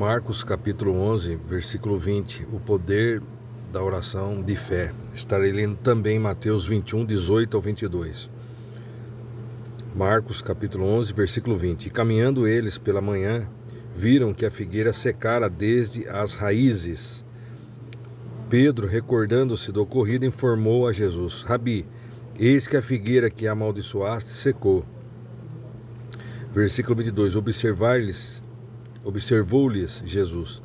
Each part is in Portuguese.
Marcos capítulo 11, versículo 20, o poder da oração de fé. Estarei lendo também Mateus 21, 18 ao 22. Marcos capítulo 11, versículo 20. E caminhando eles pela manhã, viram que a figueira secara desde as raízes. Pedro, recordando-se do ocorrido, informou a Jesus: Rabi, eis que a figueira que amaldiçoaste secou. Versículo 22. Observar-lhes Observou-lhes Jesus: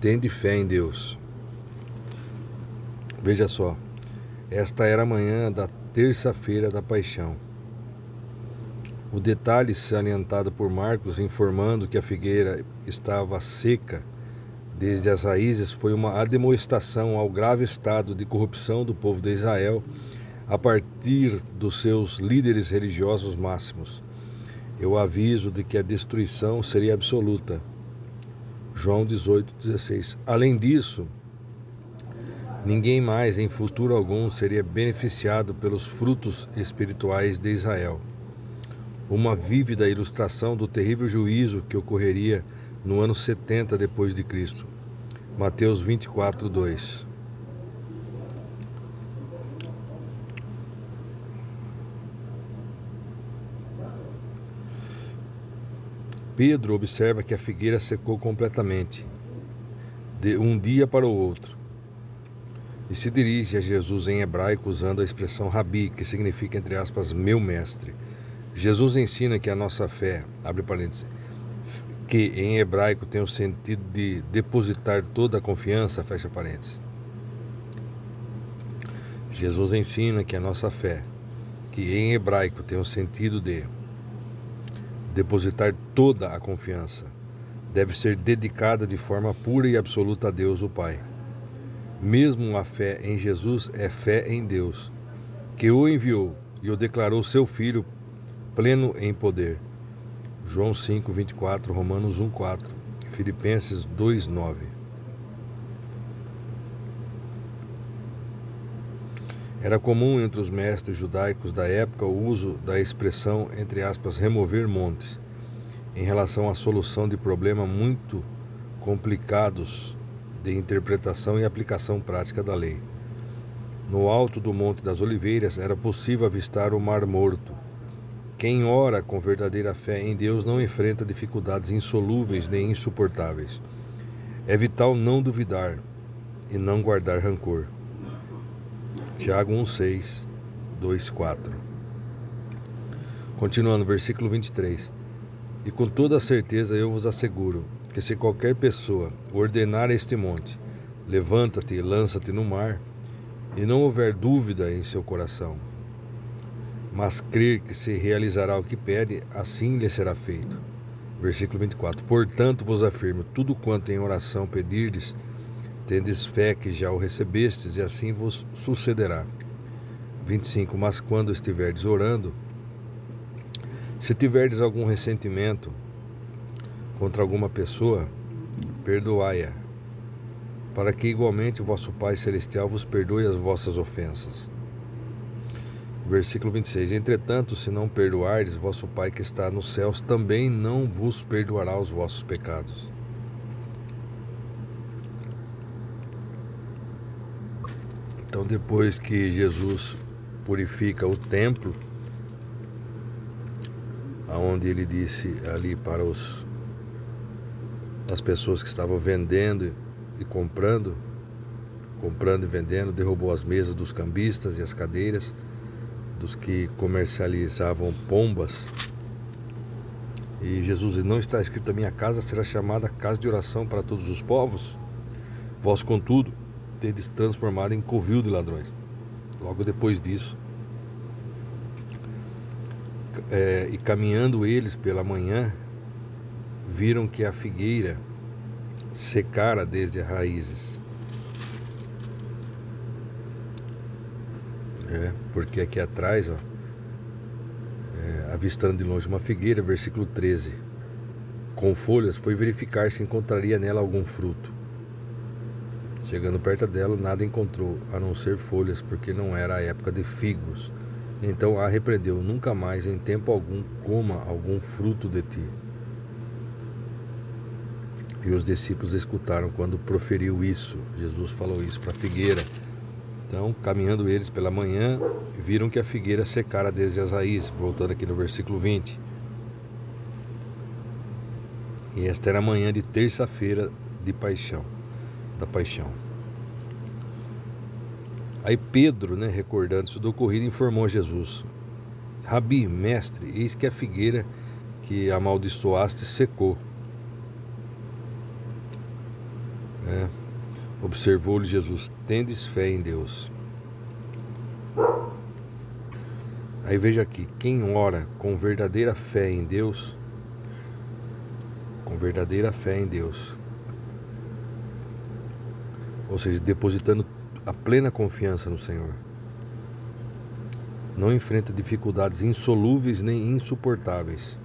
Tende fé em Deus. Veja só, esta era a manhã da terça-feira da paixão. O detalhe salientado por Marcos informando que a figueira estava seca desde as raízes foi uma ademoestação ao grave estado de corrupção do povo de Israel a partir dos seus líderes religiosos máximos eu aviso de que a destruição seria absoluta. João 18,16. Além disso, ninguém mais em futuro algum seria beneficiado pelos frutos espirituais de Israel. Uma vívida ilustração do terrível juízo que ocorreria no ano 70 depois de Cristo. Mateus 24, 2. Pedro observa que a figueira secou completamente, de um dia para o outro, e se dirige a Jesus em hebraico usando a expressão rabi, que significa, entre aspas, meu mestre. Jesus ensina que a nossa fé, abre parênteses, que em hebraico tem o sentido de depositar toda a confiança, fecha parênteses. Jesus ensina que a nossa fé, que em hebraico tem o sentido de depositar toda a confiança. Deve ser dedicada de forma pura e absoluta a Deus, o Pai. Mesmo a fé em Jesus é fé em Deus, que o enviou e o declarou seu Filho pleno em poder. João 5, 24, Romanos 1, 4, Filipenses 2, 9. Era comum entre os mestres judaicos da época o uso da expressão, entre aspas, remover montes, em relação à solução de problemas muito complicados de interpretação e aplicação prática da lei. No alto do Monte das Oliveiras era possível avistar o Mar Morto. Quem ora com verdadeira fé em Deus não enfrenta dificuldades insolúveis nem insuportáveis. É vital não duvidar e não guardar rancor. Tiago 1, 6, 2, 4. Continuando, versículo 23. E com toda certeza eu vos asseguro que se qualquer pessoa ordenar a este monte, levanta-te e lança-te no mar, e não houver dúvida em seu coração, mas crer que se realizará o que pede, assim lhe será feito. Versículo 24. Portanto vos afirmo, tudo quanto em oração pedirdes, tendes fé que já o recebestes, e assim vos sucederá. 25. Mas quando estiverdes orando, se tiverdes algum ressentimento contra alguma pessoa, perdoai-a, para que igualmente vosso Pai Celestial vos perdoe as vossas ofensas. Versículo 26: Entretanto, se não perdoardes, vosso Pai que está nos céus também não vos perdoará os vossos pecados. Então, depois que Jesus purifica o templo, aonde ele disse ali para os as pessoas que estavam vendendo e comprando, comprando e vendendo, derrubou as mesas dos cambistas e as cadeiras dos que comercializavam pombas. E Jesus diz: Não está escrito: A minha casa será chamada casa de oração para todos os povos. Vós, contudo, tendes transformado em covil de ladrões. Logo depois disso, é, e caminhando eles pela manhã, viram que a figueira secara desde as raízes. É, porque aqui atrás, ó, é, avistando de longe uma figueira, versículo 13, com folhas, foi verificar se encontraria nela algum fruto. Chegando perto dela, nada encontrou, a não ser folhas, porque não era a época de figos. Então a repreendeu: Nunca mais, em tempo algum, coma algum fruto de ti. E os discípulos escutaram quando proferiu isso. Jesus falou isso para a figueira. Então, caminhando eles pela manhã, viram que a figueira secara desde as raízes, voltando aqui no versículo 20. E esta era a manhã de terça-feira de paixão, da paixão. Aí Pedro, né, recordando-se do ocorrido, informou a Jesus: Rabi, mestre, eis que a figueira que amaldiçoaste secou. É. Observou-lhe Jesus: Tendes fé em Deus. Aí veja aqui: quem ora com verdadeira fé em Deus, com verdadeira fé em Deus, ou seja, depositando a plena confiança no Senhor, não enfrenta dificuldades insolúveis nem insuportáveis.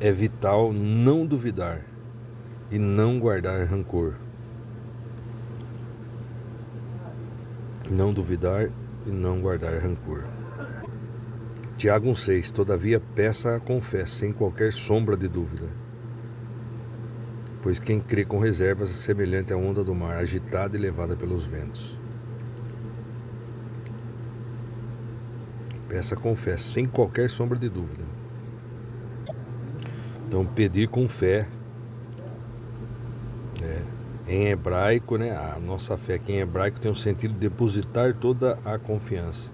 É vital não duvidar e não guardar rancor. Não duvidar e não guardar rancor. Tiago 1,6 Todavia peça com fé, sem qualquer sombra de dúvida. Pois quem crê com reservas é semelhante à onda do mar, agitada e levada pelos ventos. Peça com fé, sem qualquer sombra de dúvida. Então, pedir com fé em hebraico, né, a nossa fé aqui em hebraico tem o sentido de depositar toda a confiança.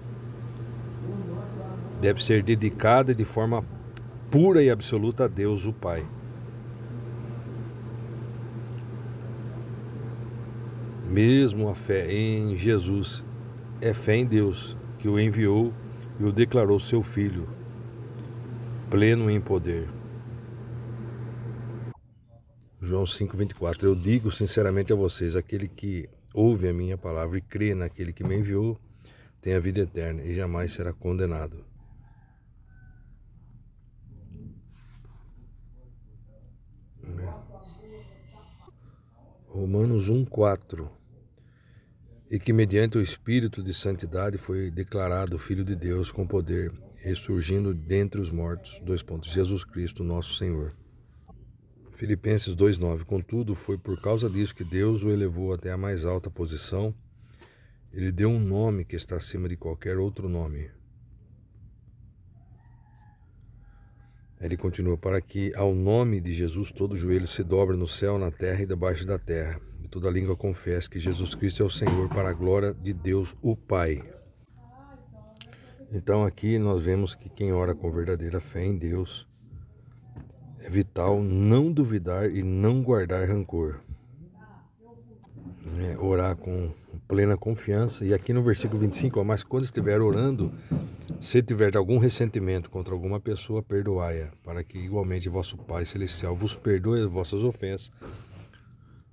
Deve ser dedicada de forma pura e absoluta a Deus, o Pai. Mesmo a fé em Jesus é fé em Deus, que o enviou e o declarou seu Filho, pleno em poder. João 5,24. Eu digo sinceramente a vocês: aquele que ouve a minha palavra e crê naquele que me enviou, tem a vida eterna e jamais será condenado. Romanos 1,4 E que mediante o Espírito de Santidade foi declarado Filho de Deus com poder, ressurgindo dentre os mortos. Dois pontos. Jesus Cristo, nosso Senhor. Filipenses 2,9 Contudo, foi por causa disso que Deus o elevou até a mais alta posição. Ele deu um nome que está acima de qualquer outro nome. Ele continua: Para que ao nome de Jesus todo joelho se dobre no céu, na terra e debaixo da terra, e toda língua confesse que Jesus Cristo é o Senhor, para a glória de Deus, o Pai. Então aqui nós vemos que quem ora com verdadeira fé em Deus é vital não duvidar e não guardar rancor. É, orar com plena confiança. E aqui no versículo 25, ó, mas quando estiver orando, se tiver algum ressentimento contra alguma pessoa, perdoai-a, para que igualmente vosso Pai Celestial vos perdoe as vossas ofensas.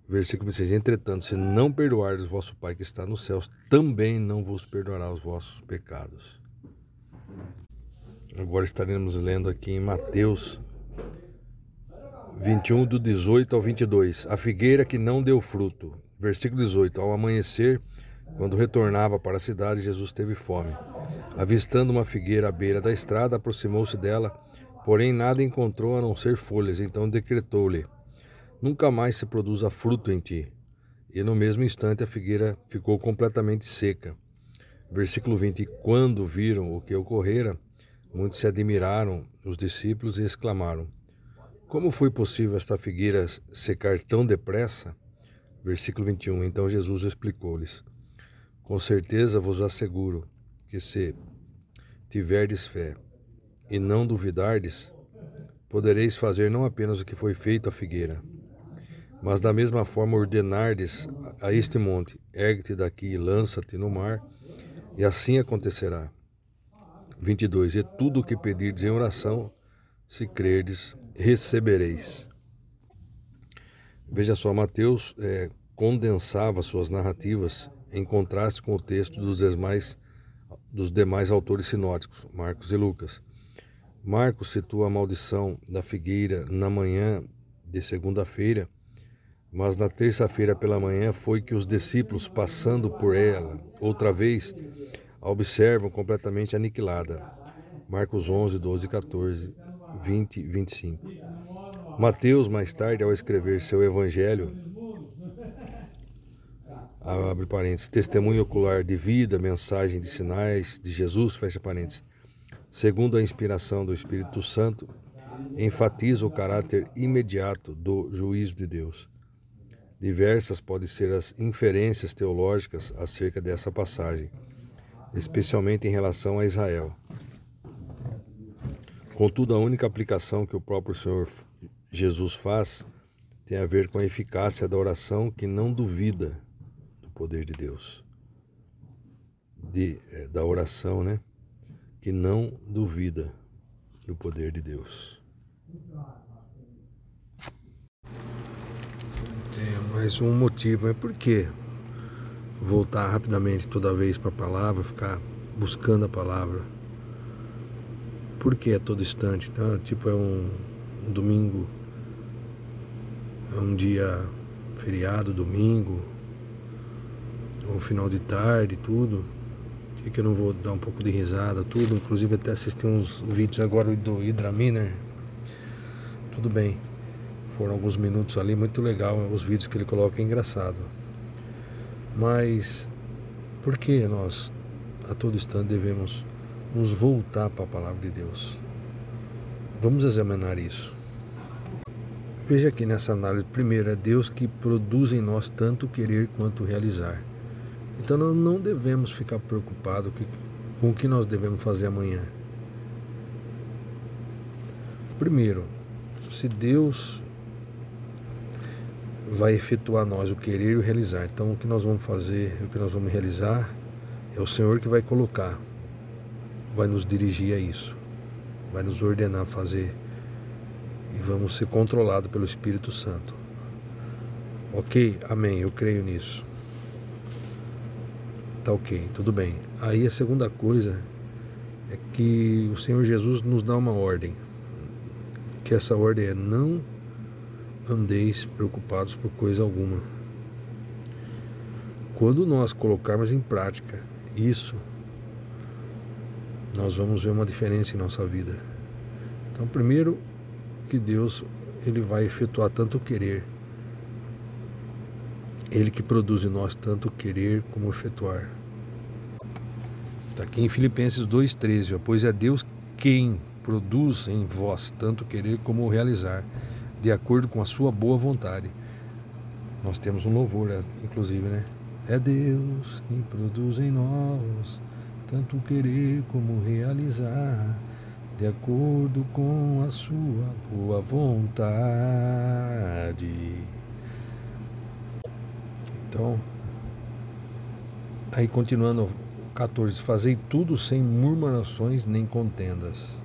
Versículo 26, entretanto, se não perdoardes vosso Pai que está nos céus, também não vos perdoará os vossos pecados. Agora estaremos lendo aqui em Mateus 21, do 18 ao 22. A figueira que não deu fruto. Versículo 18. Ao amanhecer, quando retornava para a cidade, Jesus teve fome. Avistando uma figueira à beira da estrada, aproximou-se dela, porém nada encontrou a não ser folhas. Então decretou-lhe: Nunca mais se produza fruto em ti. E no mesmo instante a figueira ficou completamente seca. Versículo 20. Quando viram o que ocorrera, muitos se admiraram, os discípulos, e exclamaram: como foi possível esta figueira secar tão depressa? Versículo 21. Então Jesus explicou-lhes: Com certeza vos asseguro que se tiverdes fé e não duvidardes, podereis fazer não apenas o que foi feito à figueira, mas da mesma forma ordenardes a este monte: ergue-te daqui e lança-te no mar, e assim acontecerá. 22. E tudo o que pedirdes em oração, se crerdes, recebereis. Veja só, Mateus é, condensava suas narrativas em contraste com o texto dos demais, dos demais autores sinóticos, Marcos e Lucas. Marcos situa a maldição da figueira na manhã de segunda-feira, mas na terça-feira pela manhã foi que os discípulos, passando por ela outra vez, a observam completamente aniquilada. Marcos 11, 12 e 14 20 25. Mateus, mais tarde, ao escrever seu evangelho, abre parênteses, testemunho ocular de vida, mensagem de sinais de Jesus, fecha parênteses, segundo a inspiração do Espírito Santo, enfatiza o caráter imediato do juízo de Deus. Diversas podem ser as inferências teológicas acerca dessa passagem, especialmente em relação a Israel. Contudo, a única aplicação que o próprio Senhor Jesus faz tem a ver com a eficácia da oração que não duvida do poder de Deus. De, é, da oração, né? Que não duvida do poder de Deus. Tem mais um motivo, é por que voltar rapidamente toda vez para a palavra, ficar buscando a palavra. Por que é todo instante? Então, tipo, é um, um domingo, é um dia feriado, domingo, um final de tarde, tudo. Que eu não vou dar um pouco de risada, tudo. Inclusive até assisti uns vídeos agora do Hydra Miner. Tudo bem. Foram alguns minutos ali, muito legal. Os vídeos que ele coloca é engraçado. Mas por que nós a todo instante devemos nos voltar para a palavra de Deus? Vamos examinar isso. Veja aqui nessa análise, primeiro, é Deus que produz em nós tanto querer quanto realizar. Então nós não devemos ficar preocupados com o que nós devemos fazer amanhã. Primeiro, se Deus vai efetuar nós o querer e o realizar. Então o que nós vamos fazer, o que nós vamos realizar, é o Senhor que vai colocar, vai nos dirigir a isso, vai nos ordenar a fazer e vamos ser controlados pelo Espírito Santo. Ok? Amém. Eu creio nisso. Tá ok, tudo bem. Aí a segunda coisa é que o Senhor Jesus nos dá uma ordem. Que essa ordem é não andeis preocupados por coisa alguma. Quando nós colocarmos em prática isso, nós vamos ver uma diferença em nossa vida. Então, primeiro que Deus ele vai efetuar tanto o querer ele que produz em nós tanto querer como efetuar. Está aqui em Filipenses 2,13, pois é Deus quem produz em vós tanto querer como realizar, de acordo com a sua boa vontade. Nós temos um louvor, é, inclusive, né? É Deus quem produz em nós tanto querer como realizar, de acordo com a sua boa vontade. Então, aí continuando 14, fazei tudo sem murmurações nem contendas.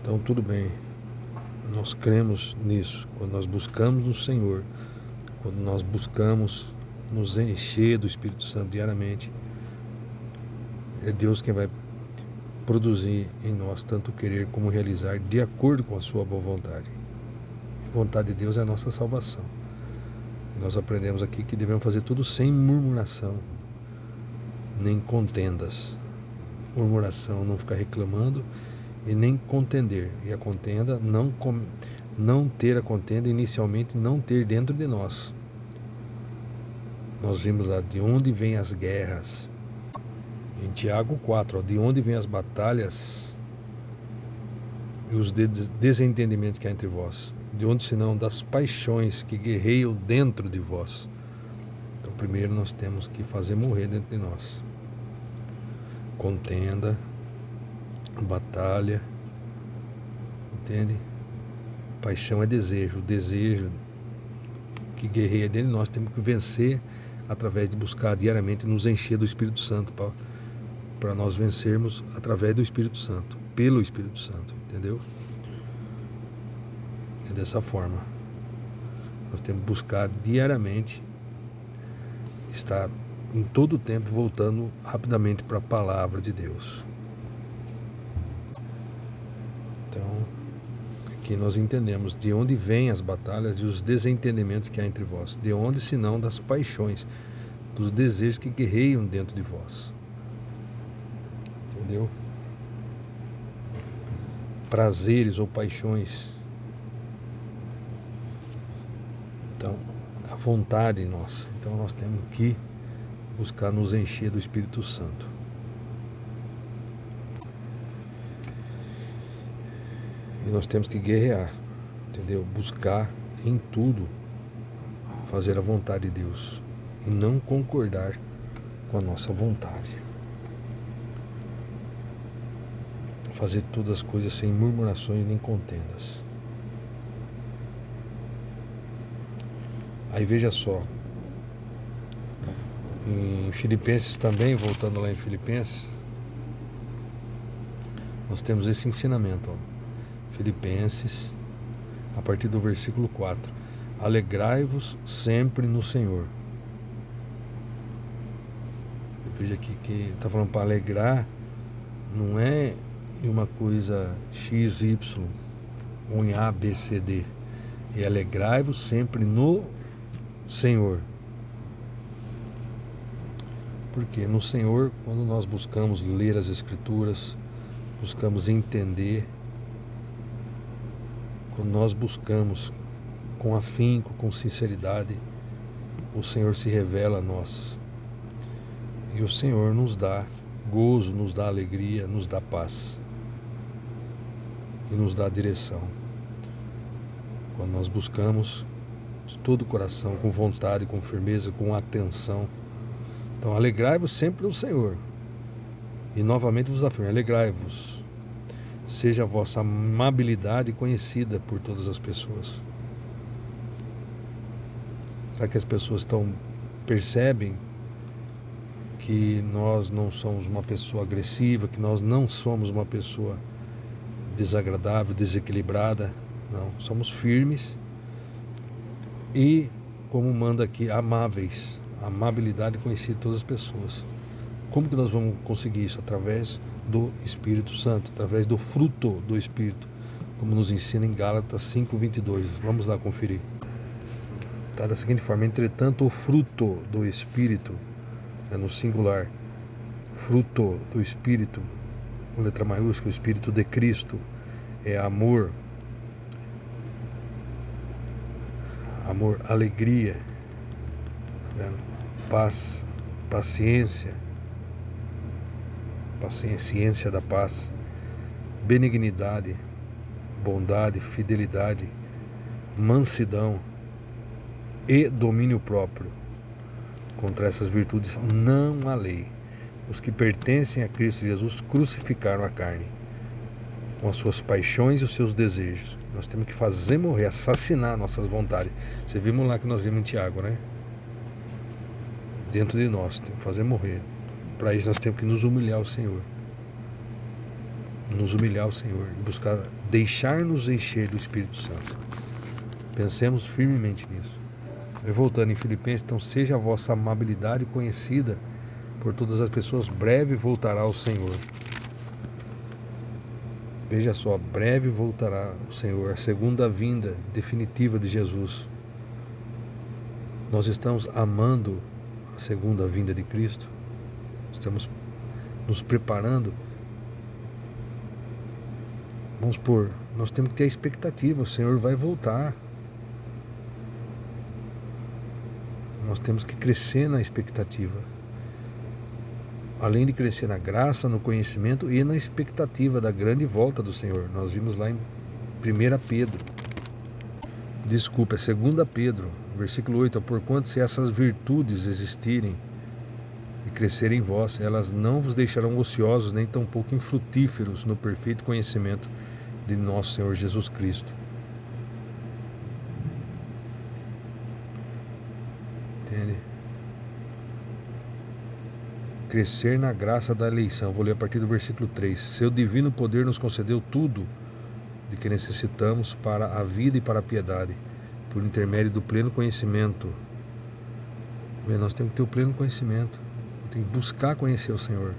Então, tudo bem, nós cremos nisso. Quando nós buscamos no Senhor, quando nós buscamos nos encher do Espírito Santo diariamente, é Deus quem vai produzir em nós tanto querer como realizar de acordo com a sua boa vontade vontade de Deus é a nossa salvação. Nós aprendemos aqui que devemos fazer tudo sem murmuração, nem contendas. Murmuração, não ficar reclamando e nem contender. E a contenda, não, não ter a contenda, inicialmente não ter dentro de nós. Nós vimos lá de onde vêm as guerras. Em Tiago 4, ó, de onde vêm as batalhas e os desentendimentos que há entre vós de onde senão das paixões que guerreiam dentro de vós. Então, primeiro nós temos que fazer morrer dentro de nós. Contenda, batalha, entende? Paixão é desejo, o desejo que guerreia dentro de nós temos que vencer através de buscar diariamente nos encher do Espírito Santo para nós vencermos através do Espírito Santo, pelo Espírito Santo, entendeu? É dessa forma. Nós temos que buscar diariamente estar em todo o tempo voltando rapidamente para a palavra de Deus. Então, aqui nós entendemos de onde vêm as batalhas e os desentendimentos que há entre vós. De onde, senão, das paixões, dos desejos que guerreiam dentro de vós. Entendeu? prazeres ou paixões. Então, a vontade nossa. Então, nós temos que buscar nos encher do Espírito Santo. E nós temos que guerrear, entendeu? Buscar em tudo fazer a vontade de Deus e não concordar com a nossa vontade. Fazer todas as coisas sem murmurações nem contendas. Aí veja só, em Filipenses também, voltando lá em Filipenses, nós temos esse ensinamento. Ó. Filipenses, a partir do versículo 4. Alegrai-vos sempre no Senhor. Veja aqui que está falando para alegrar, não é uma coisa X, Y, ou em A, B, C, D. E alegrai-vos sempre no Senhor. Porque no Senhor, quando nós buscamos ler as Escrituras, buscamos entender, quando nós buscamos com afinco, com sinceridade, o Senhor se revela a nós. E o Senhor nos dá gozo, nos dá alegria, nos dá paz e nos dá direção. Quando nós buscamos de todo o coração, com vontade, com firmeza, com atenção. Então, alegrai-vos sempre no Senhor. E novamente vos afirmo: alegrai-vos. Seja a vossa amabilidade conhecida por todas as pessoas. Será que as pessoas estão percebem que nós não somos uma pessoa agressiva, que nós não somos uma pessoa desagradável, desequilibrada? Não, somos firmes e, como manda aqui, amáveis. Amabilidade conhecida de todas as pessoas. Como que nós vamos conseguir isso? Através do Espírito Santo, através do fruto do Espírito, como nos ensina em Gálatas 5:22. Vamos lá conferir. Está da seguinte forma: entretanto, o fruto do Espírito é no singular, fruto do Espírito, com letra maiúscula, o Espírito de Cristo, é amor, amor, alegria, tá paz, paciência, paciência da paz, benignidade, bondade, fidelidade, mansidão e domínio próprio. Contra essas virtudes não há lei. Os que pertencem a Cristo Jesus crucificaram a carne com as suas paixões e os seus desejos. Nós temos que fazer morrer, assassinar nossas vontades. Você vimos lá que nós vimos em Tiago, né? Dentro de nós, tem que fazer morrer. Para isso nós temos que nos humilhar ao Senhor. Nos humilhar ao Senhor e buscar deixar-nos encher do Espírito Santo. Pensemos firmemente nisso. E voltando em Filipenses, então seja a vossa amabilidade conhecida por todas as pessoas, breve voltará ao Senhor. Veja só, breve voltará o Senhor, a segunda vinda definitiva de Jesus. Nós estamos amando a segunda vinda de Cristo, estamos nos preparando. Vamos por, nós temos que ter a expectativa, o Senhor vai voltar. Nós temos que crescer na expectativa além de crescer na graça, no conhecimento e na expectativa da grande volta do Senhor. Nós vimos lá em 1 Pedro, desculpa, é 2 Pedro, versículo 8: Porquanto se essas virtudes existirem e crescerem em vós, elas não vos deixarão ociosos nem tampouco infrutíferos no perfeito conhecimento de nosso Senhor Jesus Cristo. Entende? crescer na graça da eleição. Vou ler a partir do versículo 3. Seu divino poder nos concedeu tudo de que necessitamos para a vida e para a piedade, por intermédio do pleno conhecimento. Nós temos que ter o pleno conhecimento, tem que buscar conhecer o Senhor,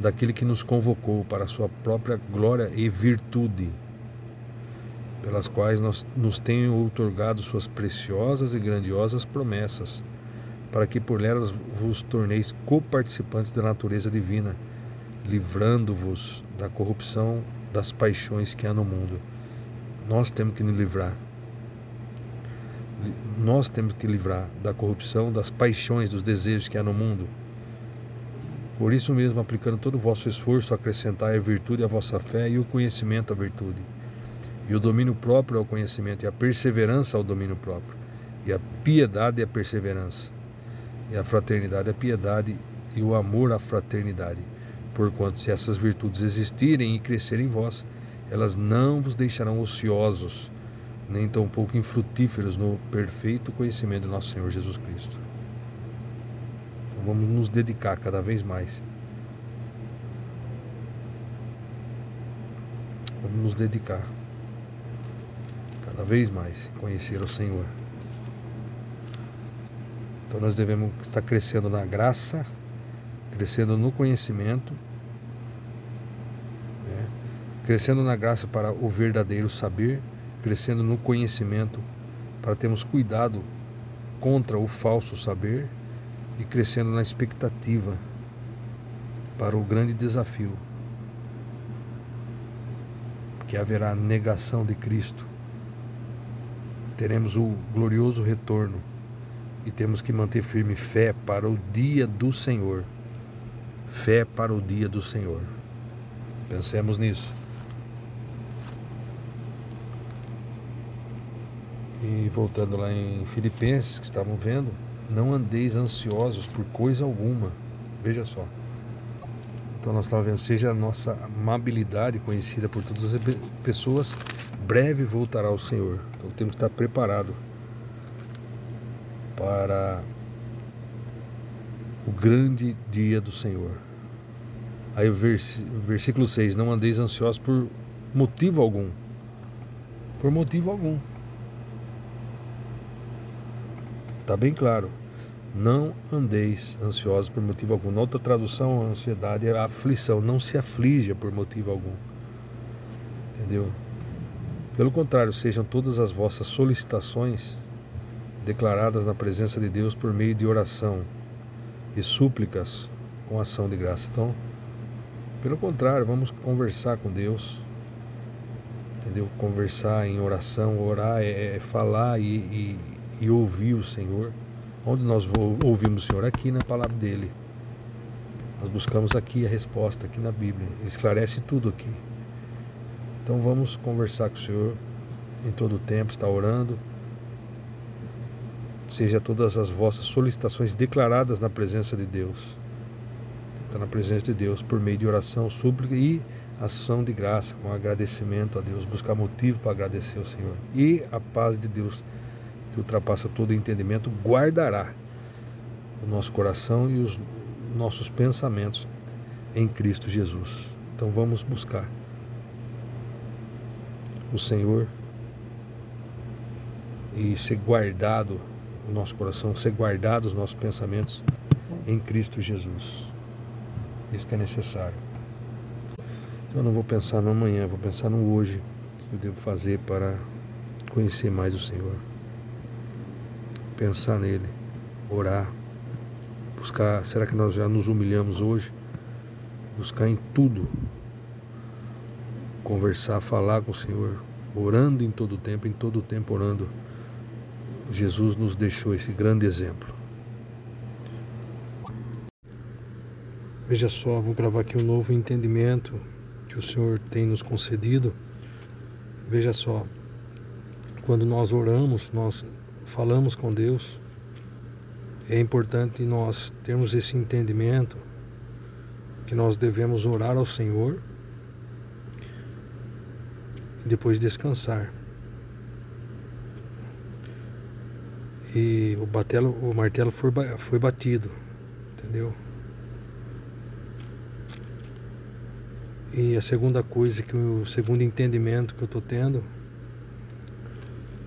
daquele que nos convocou para a sua própria glória e virtude, pelas quais nós, nos tenham outorgado suas preciosas e grandiosas promessas para que por elas vos torneis coparticipantes da natureza divina, livrando-vos da corrupção das paixões que há no mundo. Nós temos que nos livrar. Nós temos que livrar da corrupção, das paixões, dos desejos que há no mundo. Por isso mesmo, aplicando todo o vosso esforço, acrescentai a virtude à vossa fé e o conhecimento à virtude, e o domínio próprio ao conhecimento, e a perseverança ao domínio próprio, e a piedade a perseverança, e a fraternidade a piedade, e o amor à fraternidade. Porquanto, se essas virtudes existirem e crescerem em vós, elas não vos deixarão ociosos, nem tampouco infrutíferos no perfeito conhecimento do nosso Senhor Jesus Cristo. Vamos nos dedicar cada vez mais. Vamos nos dedicar cada vez mais a conhecer o Senhor. Então nós devemos estar crescendo na graça crescendo no conhecimento, né? crescendo na graça para o verdadeiro saber, crescendo no conhecimento para termos cuidado contra o falso saber e crescendo na expectativa para o grande desafio que haverá negação de Cristo. Teremos o glorioso retorno e temos que manter firme fé para o dia do Senhor fé para o dia do Senhor. Pensemos nisso. E voltando lá em Filipenses, que estavam vendo, não andeis ansiosos por coisa alguma. Veja só. Então nós estávamos vendo, seja a nossa amabilidade conhecida por todas as pessoas, breve voltará ao Senhor. Então temos que estar preparado para o grande dia do Senhor. Aí o versículo 6: Não andeis ansiosos por motivo algum. Por motivo algum. Está bem claro. Não andeis ansiosos por motivo algum. Na outra tradução, a ansiedade é a aflição. Não se aflija por motivo algum. Entendeu? Pelo contrário, sejam todas as vossas solicitações declaradas na presença de Deus por meio de oração e súplicas com ação de graça. Então, pelo contrário, vamos conversar com Deus. Entendeu? Conversar em oração, orar é, é falar e, e, e, ouvir o Senhor. Onde nós ouvimos o Senhor? Aqui na palavra dele. Nós buscamos aqui a resposta, aqui na Bíblia. Ele esclarece tudo aqui. Então vamos conversar com o Senhor em todo o tempo, está orando seja todas as vossas solicitações declaradas na presença de Deus. Está na presença de Deus por meio de oração, súplica e ação de graça, com agradecimento a Deus, buscar motivo para agradecer ao Senhor. E a paz de Deus, que ultrapassa todo entendimento, guardará o nosso coração e os nossos pensamentos em Cristo Jesus. Então vamos buscar o Senhor e ser guardado o nosso coração, ser guardados os nossos pensamentos em Cristo Jesus. Isso que é necessário. Então eu não vou pensar no amanhã, vou pensar no hoje, que eu devo fazer para conhecer mais o Senhor. Pensar nele, orar, buscar, será que nós já nos humilhamos hoje? Buscar em tudo, conversar, falar com o Senhor, orando em todo o tempo, em todo o tempo orando Jesus nos deixou esse grande exemplo. Veja só, vou gravar aqui um novo entendimento que o Senhor tem nos concedido. Veja só, quando nós oramos, nós falamos com Deus, é importante nós termos esse entendimento que nós devemos orar ao Senhor e depois descansar. e o, batelo, o martelo foi, foi batido, entendeu? E a segunda coisa, que o segundo entendimento que eu estou tendo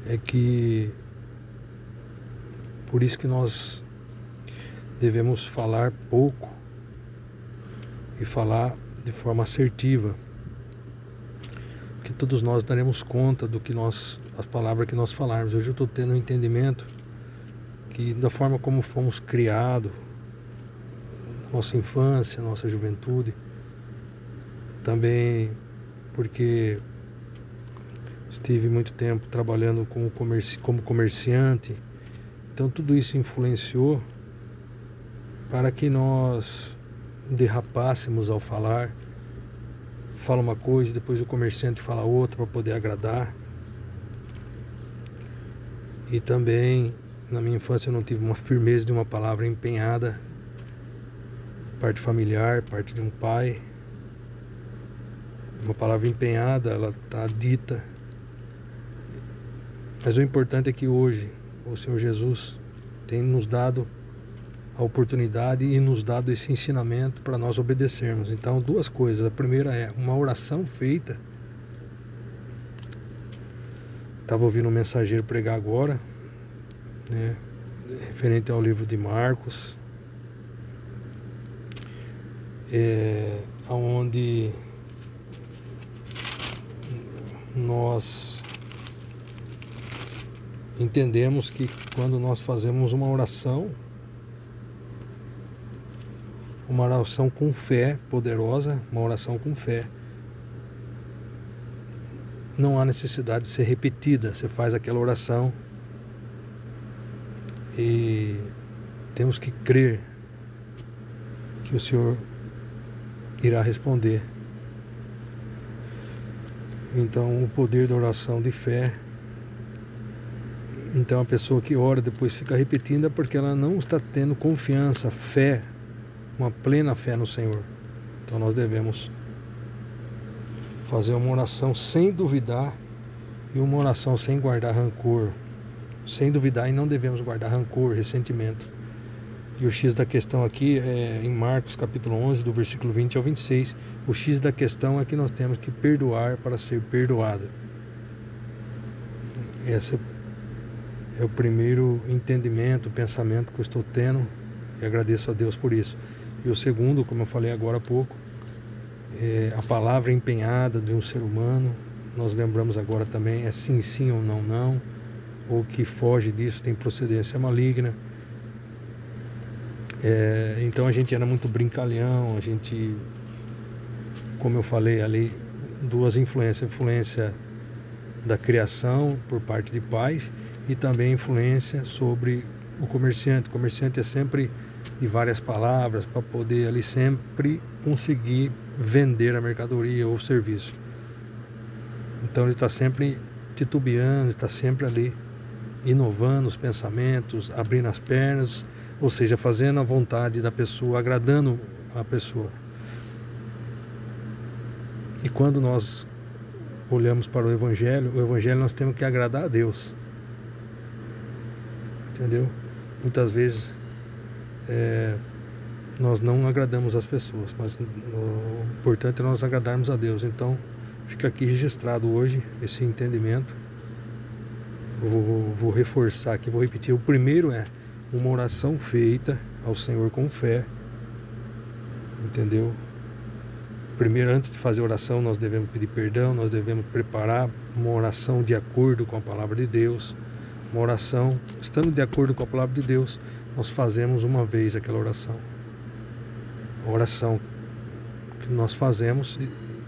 é que por isso que nós devemos falar pouco e falar de forma assertiva. Que todos nós daremos conta do que nós, as palavras que nós falarmos. Hoje eu estou tendo um entendimento que da forma como fomos criados, nossa infância, nossa juventude, também porque estive muito tempo trabalhando como, comerci como comerciante, então tudo isso influenciou para que nós derrapássemos ao falar. Fala uma coisa, depois o comerciante fala outra para poder agradar. E também na minha infância eu não tive uma firmeza de uma palavra empenhada, parte familiar, parte de um pai. Uma palavra empenhada, ela está dita. Mas o importante é que hoje o Senhor Jesus tem nos dado a oportunidade e nos dado esse ensinamento para nós obedecermos. Então, duas coisas. A primeira é uma oração feita. Estava ouvindo um mensageiro pregar agora, né, referente ao livro de Marcos, é, onde nós entendemos que quando nós fazemos uma oração, uma oração com fé poderosa, uma oração com fé. Não há necessidade de ser repetida, você faz aquela oração e temos que crer que o Senhor irá responder. Então, o poder da oração de fé. Então, a pessoa que ora depois fica repetindo é porque ela não está tendo confiança, fé uma plena fé no Senhor. Então nós devemos fazer uma oração sem duvidar e uma oração sem guardar rancor. Sem duvidar e não devemos guardar rancor, ressentimento. E o X da questão aqui é em Marcos capítulo 11, do versículo 20 ao 26. O X da questão é que nós temos que perdoar para ser perdoado. Esse é o primeiro entendimento, pensamento que eu estou tendo e agradeço a Deus por isso. E o segundo, como eu falei agora há pouco, é a palavra empenhada de um ser humano. Nós lembramos agora também, é sim, sim ou não, não. Ou que foge disso tem procedência maligna. É, então a gente era muito brincalhão, a gente, como eu falei ali, duas influências, influência da criação por parte de pais e também influência sobre o comerciante. O comerciante é sempre e várias palavras para poder ali sempre conseguir vender a mercadoria ou o serviço. Então ele está sempre titubeando, está sempre ali inovando os pensamentos, abrindo as pernas, ou seja, fazendo a vontade da pessoa, agradando a pessoa. E quando nós olhamos para o Evangelho, o Evangelho nós temos que agradar a Deus. Entendeu? Muitas vezes é, nós não agradamos as pessoas, mas o importante é nós agradarmos a Deus. Então, fica aqui registrado hoje esse entendimento. Vou, vou reforçar aqui, vou repetir. O primeiro é uma oração feita ao Senhor com fé. Entendeu? Primeiro, antes de fazer oração, nós devemos pedir perdão, nós devemos preparar uma oração de acordo com a palavra de Deus. Uma oração, estando de acordo com a palavra de Deus, nós fazemos uma vez aquela oração. A oração que nós fazemos,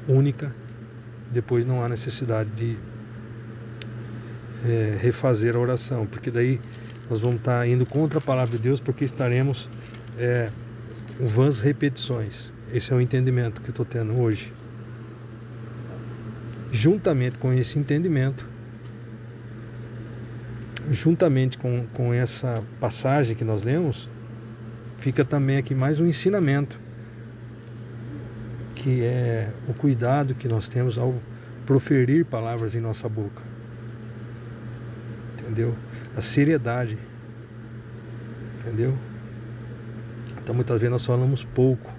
única, depois não há necessidade de é, refazer a oração, porque daí nós vamos estar indo contra a palavra de Deus, porque estaremos é, vãs repetições. Esse é o entendimento que eu estou tendo hoje. Juntamente com esse entendimento, juntamente com, com essa passagem que nós lemos, fica também aqui mais um ensinamento, que é o cuidado que nós temos ao proferir palavras em nossa boca. Entendeu? A seriedade. Entendeu? Então muitas vezes nós falamos pouco.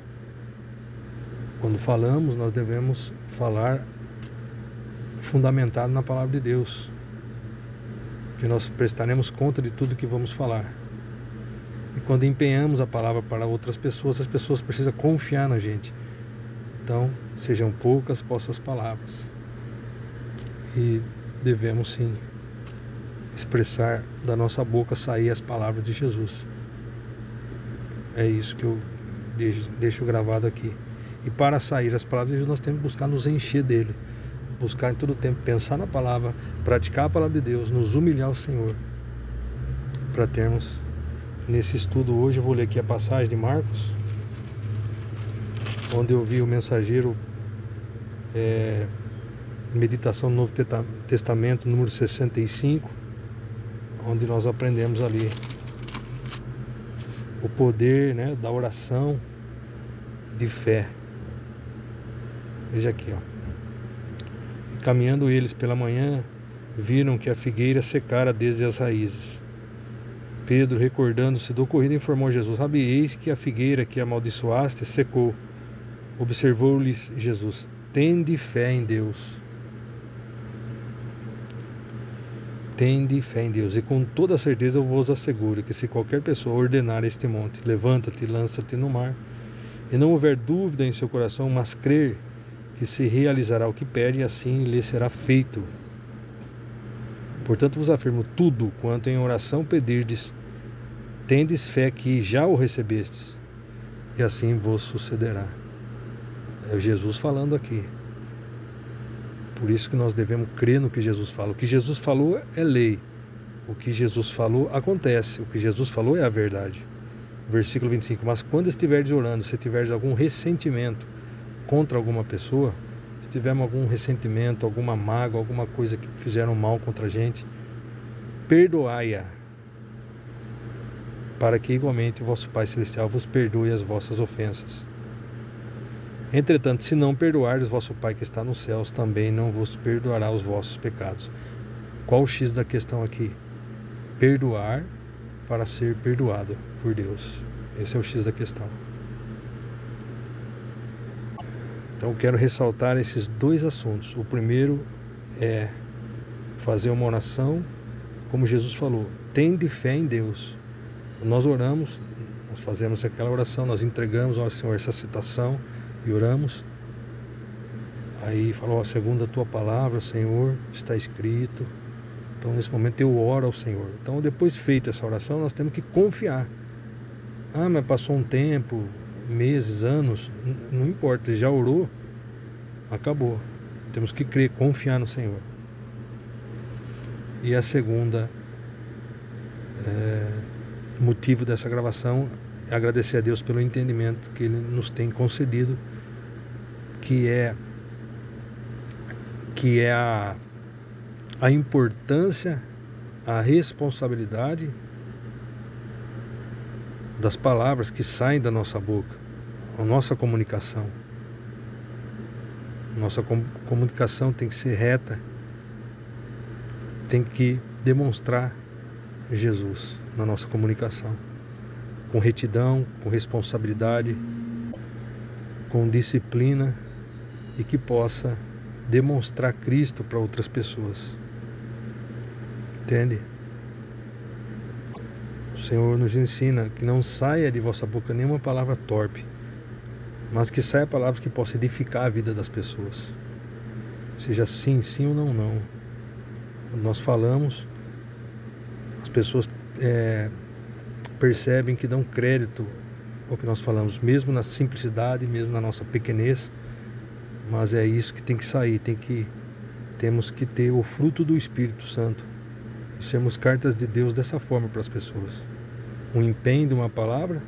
Quando falamos, nós devemos falar fundamentado na palavra de Deus que nós prestaremos conta de tudo que vamos falar. E quando empenhamos a palavra para outras pessoas, as pessoas precisam confiar na gente. Então, sejam poucas vossas palavras. E devemos sim expressar da nossa boca sair as palavras de Jesus. É isso que eu deixo, deixo gravado aqui. E para sair as palavras de Jesus, nós temos que buscar nos encher dele. Buscar em todo tempo pensar na palavra, praticar a palavra de Deus, nos humilhar ao Senhor, para termos nesse estudo hoje, eu vou ler aqui a passagem de Marcos, onde eu vi o mensageiro é, Meditação no Novo Testamento, número 65, onde nós aprendemos ali o poder né, da oração de fé. Veja aqui, ó. Caminhando eles pela manhã, viram que a figueira secara desde as raízes. Pedro, recordando-se do ocorrido, informou Jesus: Sabe, eis que a figueira que amaldiçoaste secou. Observou-lhes Jesus: Tende fé em Deus. Tende fé em Deus, e com toda certeza eu vos asseguro que se qualquer pessoa ordenar este monte, levanta-te lança-te no mar, e não houver dúvida em seu coração, mas crer que se realizará o que pede, assim lhe será feito. Portanto vos afirmo tudo quanto em oração pedirdes, tendes fé que já o recebestes, e assim vos sucederá. É Jesus falando aqui. Por isso que nós devemos crer no que Jesus fala. O que Jesus falou é lei. O que Jesus falou acontece. O que Jesus falou é a verdade. Versículo 25. Mas quando estiveres orando, se tiveres algum ressentimento contra alguma pessoa, se tivermos algum ressentimento, alguma mágoa, alguma coisa que fizeram mal contra a gente, perdoai-a, para que igualmente o vosso Pai Celestial vos perdoe as vossas ofensas. Entretanto, se não perdoardes vosso Pai que está nos céus, também não vos perdoará os vossos pecados. Qual o X da questão aqui? Perdoar para ser perdoado por Deus. Esse é o X da questão. Então, quero ressaltar esses dois assuntos. O primeiro é fazer uma oração, como Jesus falou, tende fé em Deus. Nós oramos, nós fazemos aquela oração, nós entregamos ao Senhor essa situação e oramos. Aí falou, a segunda tua palavra, Senhor, está escrito. Então nesse momento eu oro ao Senhor. Então depois feita essa oração, nós temos que confiar. Ah, mas passou um tempo, meses, anos, não importa, já orou, acabou. Temos que crer, confiar no Senhor. E a segunda é, motivo dessa gravação é agradecer a Deus pelo entendimento que Ele nos tem concedido que é que é a, a importância, a responsabilidade das palavras que saem da nossa boca, a nossa comunicação. Nossa comunicação tem que ser reta, tem que demonstrar Jesus na nossa comunicação, com retidão, com responsabilidade, com disciplina e que possa demonstrar Cristo para outras pessoas. Entende? O Senhor nos ensina que não saia de vossa boca nenhuma palavra torpe, mas que saia palavras que possam edificar a vida das pessoas. Seja sim, sim ou não, não. nós falamos, as pessoas é, percebem que dão crédito ao que nós falamos, mesmo na simplicidade, mesmo na nossa pequenez. Mas é isso que tem que sair, tem que temos que ter o fruto do Espírito Santo e sermos cartas de Deus dessa forma para as pessoas. Um empenho de uma palavra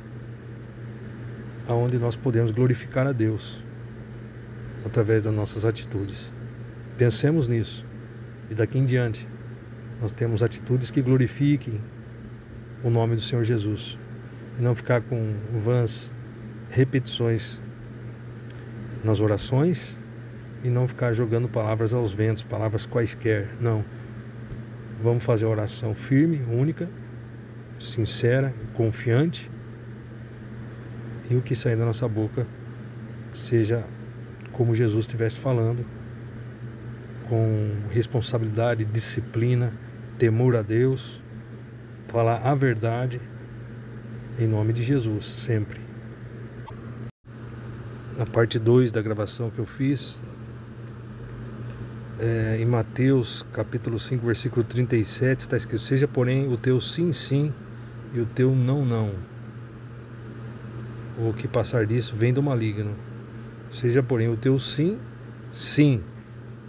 aonde nós podemos glorificar a Deus através das nossas atitudes. Pensemos nisso. E daqui em diante nós temos atitudes que glorifiquem o nome do Senhor Jesus. E não ficar com vãs repetições nas orações e não ficar jogando palavras aos ventos, palavras quaisquer. Não. Vamos fazer a oração firme, única, sincera, confiante. E o que sair da nossa boca seja como Jesus estivesse falando, com responsabilidade, disciplina, temor a Deus, falar a verdade em nome de Jesus, sempre na parte 2 da gravação que eu fiz, é, em Mateus capítulo 5, versículo 37, está escrito: Seja, porém, o teu sim, sim e o teu não, não. O que passar disso vem do maligno. Seja, porém, o teu sim, sim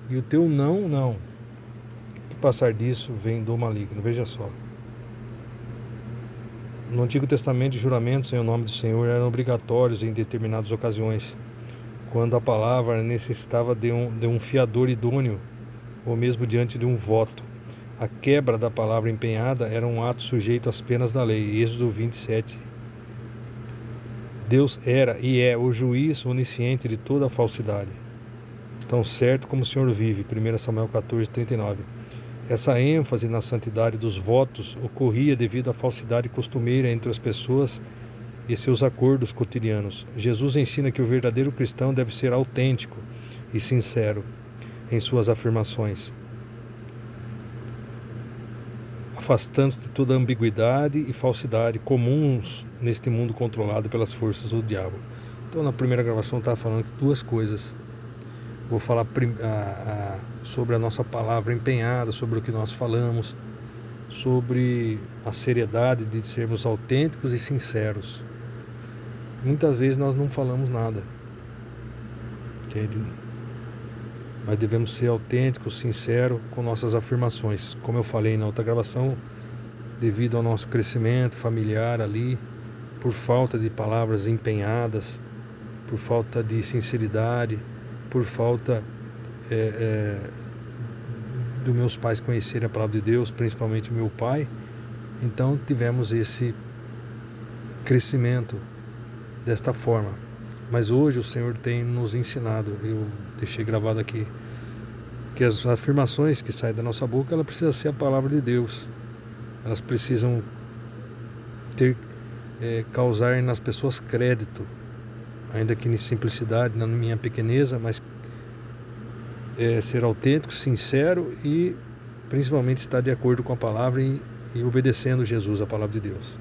E o teu não, não. Que passar disso vem do maligno. Veja só. No Antigo Testamento, juramentos em nome do Senhor eram obrigatórios em determinadas ocasiões, quando a palavra necessitava de um, de um fiador idôneo, ou mesmo diante de um voto. A quebra da palavra empenhada era um ato sujeito às penas da lei. Êxodo 27. Deus era e é o juiz onisciente de toda a falsidade. Tão certo como o Senhor vive. 1 Samuel 14, 39. Essa ênfase na santidade dos votos ocorria devido à falsidade costumeira entre as pessoas e seus acordos cotidianos. Jesus ensina que o verdadeiro cristão deve ser autêntico e sincero em suas afirmações afastando de toda ambiguidade e falsidade comuns neste mundo controlado pelas forças do diabo. Então, na primeira gravação, estava falando duas coisas. Vou falar sobre a nossa palavra empenhada, sobre o que nós falamos, sobre a seriedade de sermos autênticos e sinceros. Muitas vezes nós não falamos nada. Entende? mas devemos ser autênticos, sinceros com nossas afirmações. Como eu falei na outra gravação, devido ao nosso crescimento familiar ali, por falta de palavras empenhadas, por falta de sinceridade, por falta é, é, dos meus pais conhecerem a palavra de Deus, principalmente meu pai, então tivemos esse crescimento desta forma. Mas hoje o Senhor tem nos ensinado, eu deixei gravado aqui, que as afirmações que saem da nossa boca, ela precisa ser a palavra de Deus. Elas precisam ter é, causar nas pessoas crédito, ainda que em simplicidade, na minha pequeneza, mas é, ser autêntico, sincero e principalmente estar de acordo com a palavra e, e obedecendo Jesus, a palavra de Deus.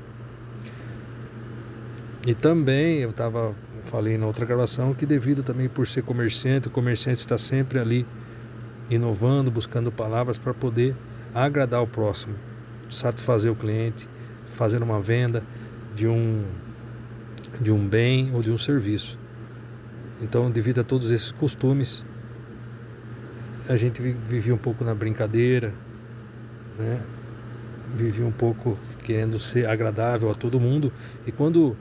E também eu estava falei na outra gravação que devido também por ser comerciante, o comerciante está sempre ali inovando, buscando palavras para poder agradar o próximo, satisfazer o cliente, fazer uma venda de um de um bem ou de um serviço. Então, devido a todos esses costumes, a gente vivia um pouco na brincadeira, né? Vivia um pouco querendo ser agradável a todo mundo e quando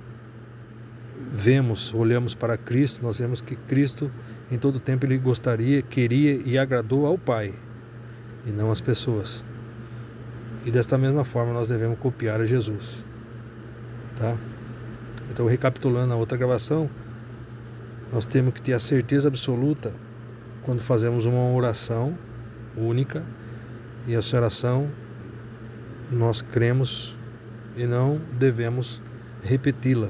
vemos, olhamos para Cristo, nós vemos que Cristo em todo tempo ele gostaria, queria e agradou ao Pai e não às pessoas. E desta mesma forma nós devemos copiar a Jesus. Tá? Então, recapitulando a outra gravação, nós temos que ter a certeza absoluta quando fazemos uma oração única e essa oração nós cremos e não devemos repeti-la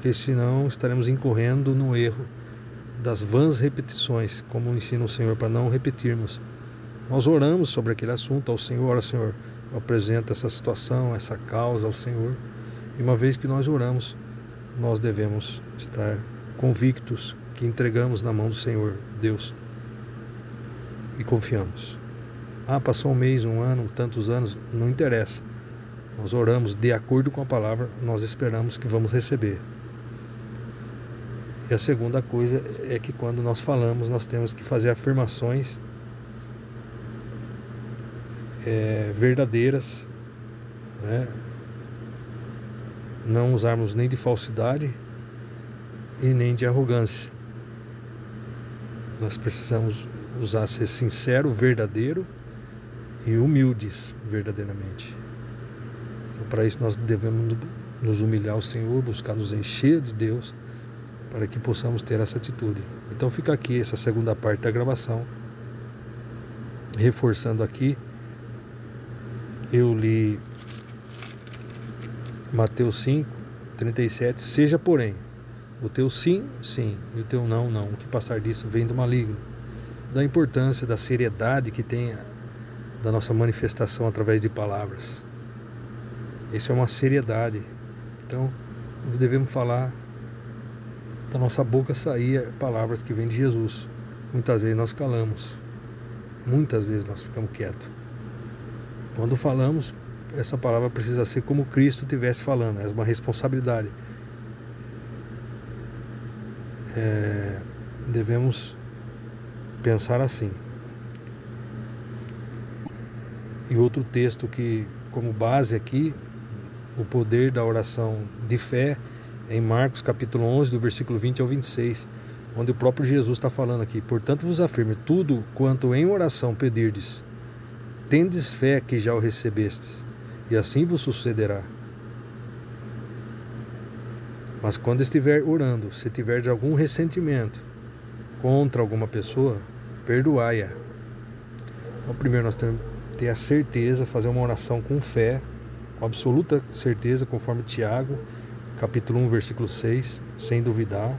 porque senão estaremos incorrendo no erro das vãs repetições, como ensina o Senhor, para não repetirmos. Nós oramos sobre aquele assunto ao Senhor, ora Senhor, eu apresento essa situação, essa causa ao Senhor. E uma vez que nós oramos, nós devemos estar convictos que entregamos na mão do Senhor, Deus, e confiamos. Ah, passou um mês, um ano, tantos anos, não interessa. Nós oramos de acordo com a palavra, nós esperamos que vamos receber. E a segunda coisa é que quando nós falamos, nós temos que fazer afirmações é, verdadeiras, né? não usarmos nem de falsidade e nem de arrogância. Nós precisamos usar ser sincero, verdadeiro e humildes verdadeiramente. Então, para isso nós devemos nos humilhar ao Senhor, buscar nos encher de Deus para que possamos ter essa atitude. Então fica aqui essa segunda parte da gravação, reforçando aqui, eu li Mateus 5, 37, seja porém, o teu sim, sim, e o teu não, não, o que passar disso vem do maligno. Da importância, da seriedade que tem da nossa manifestação através de palavras. Isso é uma seriedade. Então, devemos falar da nossa boca saía palavras que vêm de Jesus. Muitas vezes nós calamos, muitas vezes nós ficamos quietos. Quando falamos, essa palavra precisa ser como Cristo estivesse falando, é uma responsabilidade. É, devemos pensar assim. E outro texto que, como base aqui, o poder da oração de fé, em Marcos capítulo 11, do versículo 20 ao 26, onde o próprio Jesus está falando aqui. Portanto vos afirmo, tudo quanto em oração pedirdes, tendes fé que já o recebestes, e assim vos sucederá. Mas quando estiver orando, se tiver de algum ressentimento contra alguma pessoa, perdoai-a. Então, primeiro nós temos que ter a certeza, fazer uma oração com fé, com absoluta certeza, conforme Tiago, capítulo 1, versículo 6, sem duvidar.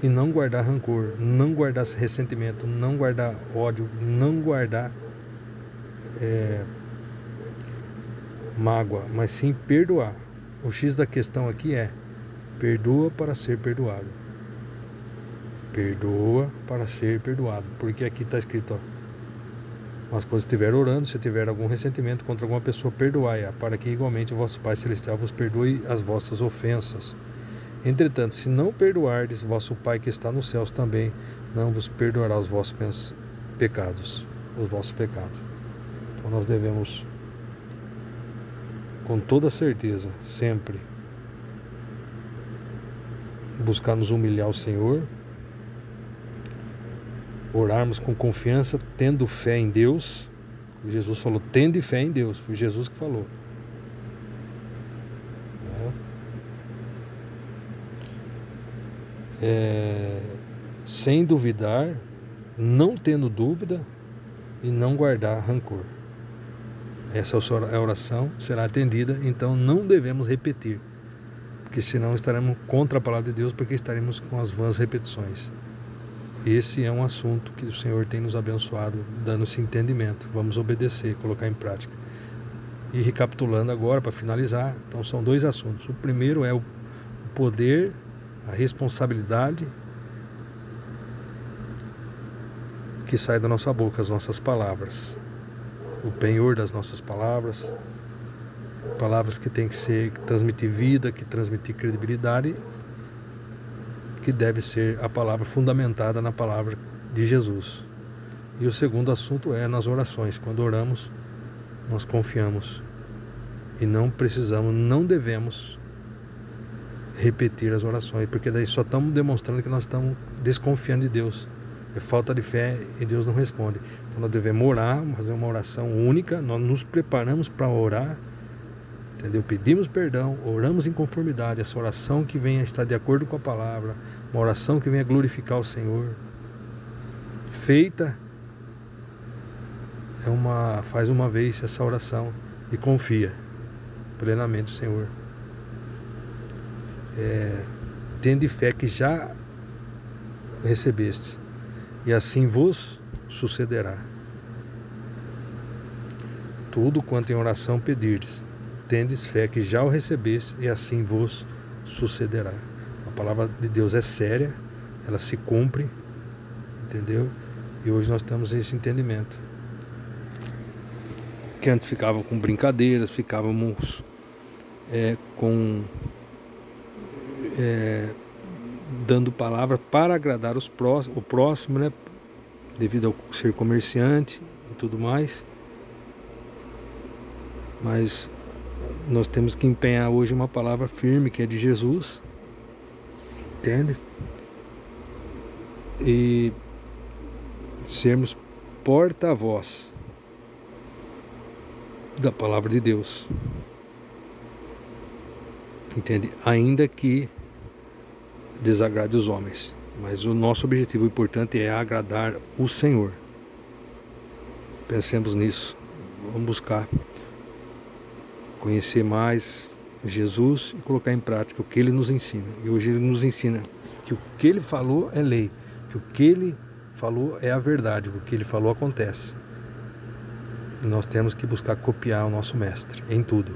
E não guardar rancor, não guardar ressentimento, não guardar ódio, não guardar é, mágoa, mas sim perdoar. O X da questão aqui é: perdoa para ser perdoado. Perdoa para ser perdoado. Porque aqui está escrito, ó. Mas quando estiver orando, se tiver algum ressentimento contra alguma pessoa, perdoai-a, para que igualmente o vosso Pai Celestial vos perdoe as vossas ofensas. Entretanto, se não perdoardes, vosso Pai que está nos céus também não vos perdoará os vossos pecados, os vossos pecados. Então nós devemos com toda certeza, sempre buscar nos humilhar ao Senhor, orarmos com confiança, tendo fé em Deus. Jesus falou: tende fé em Deus. Foi Jesus que falou. É, sem duvidar, não tendo dúvida e não guardar rancor essa oração será atendida, então não devemos repetir, porque senão estaremos contra a palavra de Deus, porque estaremos com as vãs repetições. Esse é um assunto que o Senhor tem nos abençoado, dando esse entendimento. Vamos obedecer, colocar em prática. E recapitulando agora, para finalizar, então são dois assuntos. O primeiro é o poder, a responsabilidade que sai da nossa boca, as nossas palavras o penhor das nossas palavras, palavras que tem que ser que transmitir vida, que transmitir credibilidade, que deve ser a palavra fundamentada na palavra de Jesus. E o segundo assunto é nas orações. Quando oramos, nós confiamos e não precisamos, não devemos repetir as orações, porque daí só estamos demonstrando que nós estamos desconfiando de Deus é falta de fé e Deus não responde. Então nós devemos orar, fazer uma oração única, nós nos preparamos para orar, entendeu? Pedimos perdão, oramos em conformidade, essa oração que venha estar de acordo com a palavra, uma oração que venha glorificar o Senhor. Feita é uma faz uma vez essa oração e confia plenamente o Senhor. É, tende fé que já recebeste e assim vos sucederá. Tudo quanto em oração pedirdes, tendes fé que já o recebeste, e assim vos sucederá. Palavra de Deus é séria, ela se cumpre, entendeu? E hoje nós temos esse entendimento. Que antes ficava com brincadeiras, ficávamos é, com é, dando palavra para agradar os próximos, o próximo, né? Devido ao ser comerciante e tudo mais. Mas nós temos que empenhar hoje uma palavra firme que é de Jesus. Entende? E sermos porta-voz da palavra de Deus. Entende? Ainda que desagrade os homens. Mas o nosso objetivo importante é agradar o Senhor. Pensemos nisso. Vamos buscar conhecer mais Jesus e colocar em prática o que ele nos ensina. E hoje ele nos ensina que o que ele falou é lei, que o que ele falou é a verdade, o que ele falou acontece. E nós temos que buscar copiar o nosso mestre em tudo,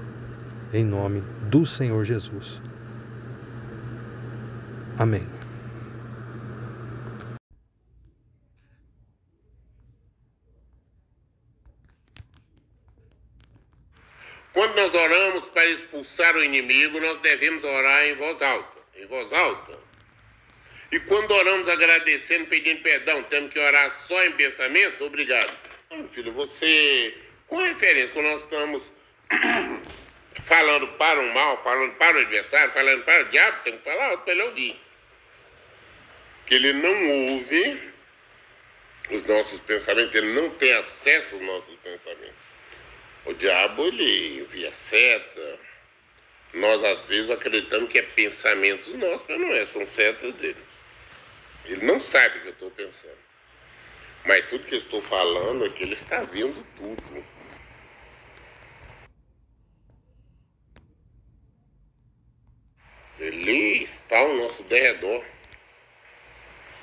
em nome do Senhor Jesus. Amém. Quando nós oramos para expulsar o inimigo, nós devemos orar em voz alta, em voz alta. E quando oramos agradecendo, pedindo perdão, temos que orar só em pensamento? Obrigado. Não, filho, você. Com referência, quando nós estamos falando para o mal, falando para o adversário, falando para o diabo, tem que falar alto para ele ouvir. Que ele não ouve os nossos pensamentos, ele não tem acesso aos nossos pensamentos. O diabo, ele envia seta. Nós, às vezes, acreditamos que é pensamentos nossos, mas não é, são setas dele. Ele não sabe o que eu estou pensando. Mas tudo que eu estou falando é que ele está vendo tudo. Ele está ao nosso derredor.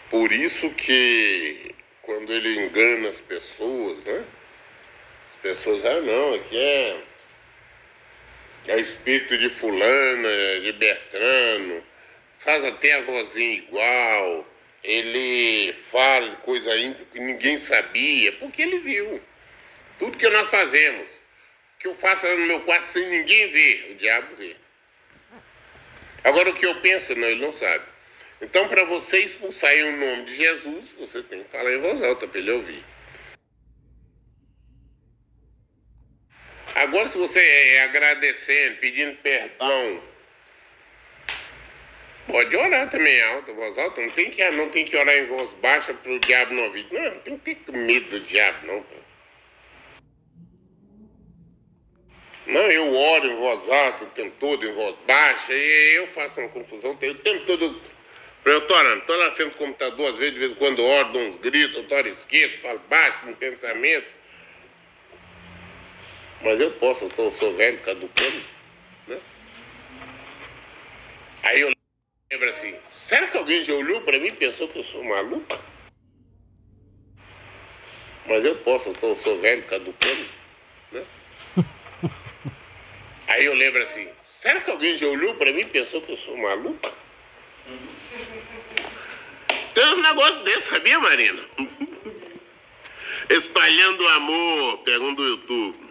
Por isso que quando ele engana as pessoas, né? As pessoas, ah não, aqui é, é espírito de fulano, é de Bertrano, faz até a vozinha igual, ele fala coisa íntima que ninguém sabia, porque ele viu. Tudo que nós fazemos, que eu faço no meu quarto sem ninguém ver, o diabo vê. Agora o que eu penso, não, ele não sabe. Então, para você expulsar em o nome de Jesus, você tem que falar em voz alta para ele ouvir. Agora, se você é agradecendo, pedindo perdão, pode orar também alto, voz alta. Não tem que, não tem que orar em voz baixa para o diabo não ouvir. Não, não tem que ter medo do diabo, não. Não, eu oro em voz alta o tempo todo, em voz baixa, e eu faço uma confusão o tempo todo eu tô orando, tô lá frente do computador, às vezes, de vez em quando oro, dou uns gritos, eu oro esquerdo, falo baixo, um pensamento. Mas eu posso, eu tô, sou velho, caducando, né? Aí eu lembro assim, será que alguém já olhou para mim e pensou que eu sou maluco? Mas eu posso, eu tô, sou velho, caducando, né? Aí eu lembro assim, será que alguém já olhou para mim e pensou que eu sou maluco? Tem um negócio desse, sabia, Marina? Espalhando amor, pergunta o YouTube.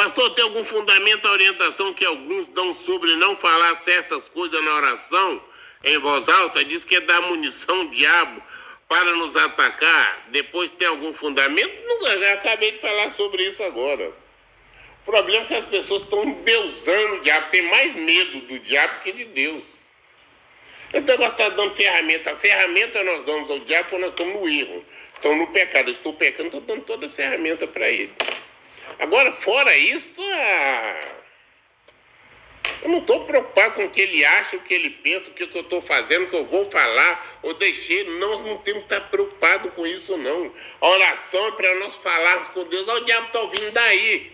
Pastor, tem algum fundamento a orientação que alguns dão sobre não falar certas coisas na oração em voz alta? Diz que é dar munição ao diabo para nos atacar. Depois tem algum fundamento? Não, já acabei de falar sobre isso agora. O problema é que as pessoas estão deusando o diabo, tem mais medo do diabo que de Deus. Esse negócio está dando ferramenta. A ferramenta nós damos ao diabo quando nós estamos no erro. Estamos no pecado. Eu estou pecando, estou dando toda a ferramenta para ele. Agora, fora isso, ah, eu não estou preocupado com o que ele acha, o que ele pensa, o que eu estou fazendo, o que eu vou falar ou deixei. Nós não temos que estar preocupados com isso, não. A oração é para nós falarmos com Deus. Olha o diabo está ouvindo daí.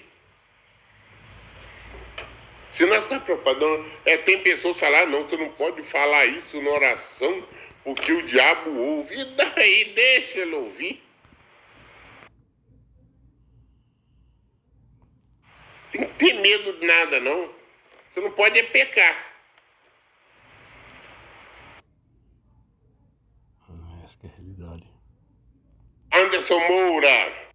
Se nós estamos preocupados, é, tem pessoas que falam, não, você não pode falar isso na oração, porque o diabo ouve. E daí, deixa ele ouvir. Tem que ter medo de nada, não. Você não pode é pecar. Essa é a realidade. Anderson Moura.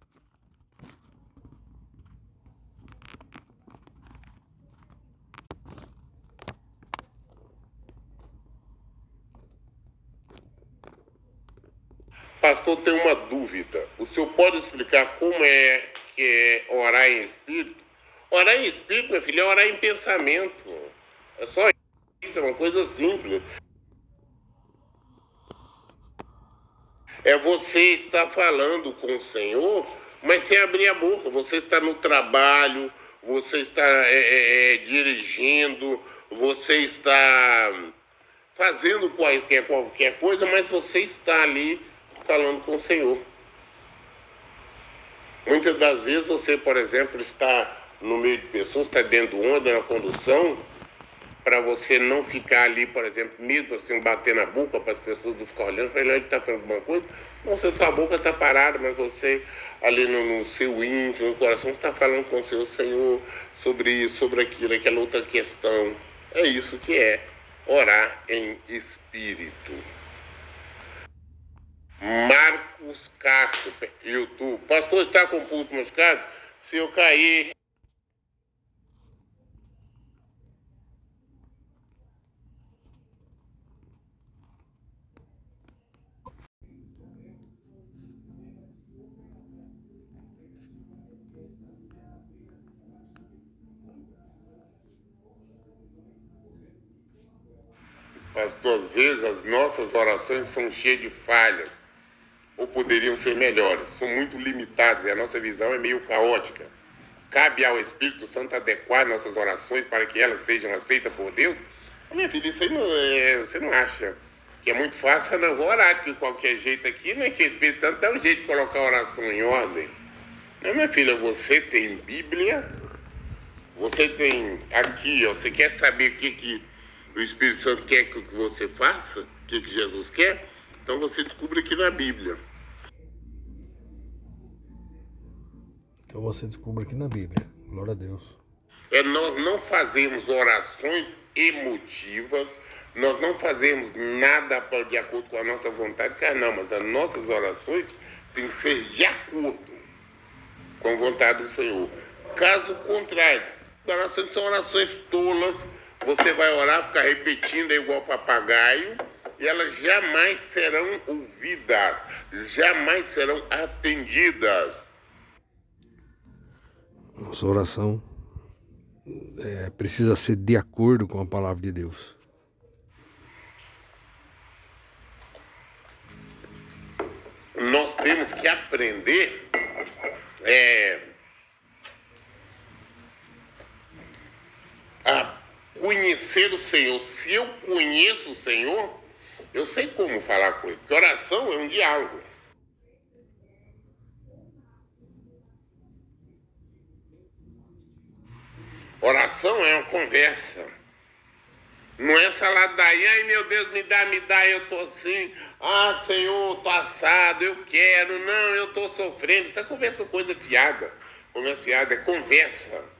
Pastor, tem uma dúvida. O senhor pode explicar como é que é orar em espírito? Orar em espírito, meu filho, é orar em pensamento. É só isso, é uma coisa simples. É você estar falando com o Senhor, mas sem abrir a boca. Você está no trabalho, você está é, é, é dirigindo, você está fazendo qualquer, qualquer coisa, mas você está ali falando com o Senhor. Muitas das vezes você, por exemplo, está no meio de pessoas, está dentro do ônibus, na condução, para você não ficar ali, por exemplo, mesmo assim, bater na boca para as pessoas não ficarem olhando, falando, ele está fazendo alguma coisa. Não, você, sua boca está parada, mas você ali no, no seu íntimo, no coração, está falando com o seu Senhor sobre isso, sobre aquilo, aquela outra questão. É isso que é orar em espírito. Marcos Castro, YouTube. Pastor, está com o pulso moscado? Se eu cair. Pastor, às vezes as nossas orações são cheias de falhas, ou poderiam ser melhores, são muito limitadas e a nossa visão é meio caótica. Cabe ao Espírito Santo adequar nossas orações para que elas sejam aceitas por Deus? Minha filha, isso aí não é, você não acha que é muito fácil? Não, vou orar de qualquer jeito aqui, não é que o Espírito Santo dá um jeito de colocar a oração em ordem. Não, minha filha, você tem Bíblia, você tem aqui, ó, você quer saber o que, que o Espírito Santo quer que você faça? O que, Jesus quer? Então você descobre aqui na Bíblia. Então você descobre aqui na Bíblia. Glória a Deus. É nós não fazemos orações emotivas, nós não fazemos nada de acordo com a nossa vontade carnal, mas as nossas orações têm que ser de acordo com a vontade do Senhor. Caso contrário, orações são orações tolas, você vai orar, ficar repetindo igual papagaio, e elas jamais serão ouvidas, jamais serão atendidas. Nossa oração é, precisa ser de acordo com a palavra de Deus. Nós temos que aprender é, a conhecer o Senhor. Se eu conheço o Senhor, eu sei como falar com Ele. Porque oração é um diálogo. Oração é uma conversa. Não é essa ladainha, ai meu Deus, me dá, me dá, eu tô assim. Ah, Senhor, tô assado, eu quero. Não, eu tô sofrendo. Isso é conversa coisa fiada. Conversa fiada é conversa.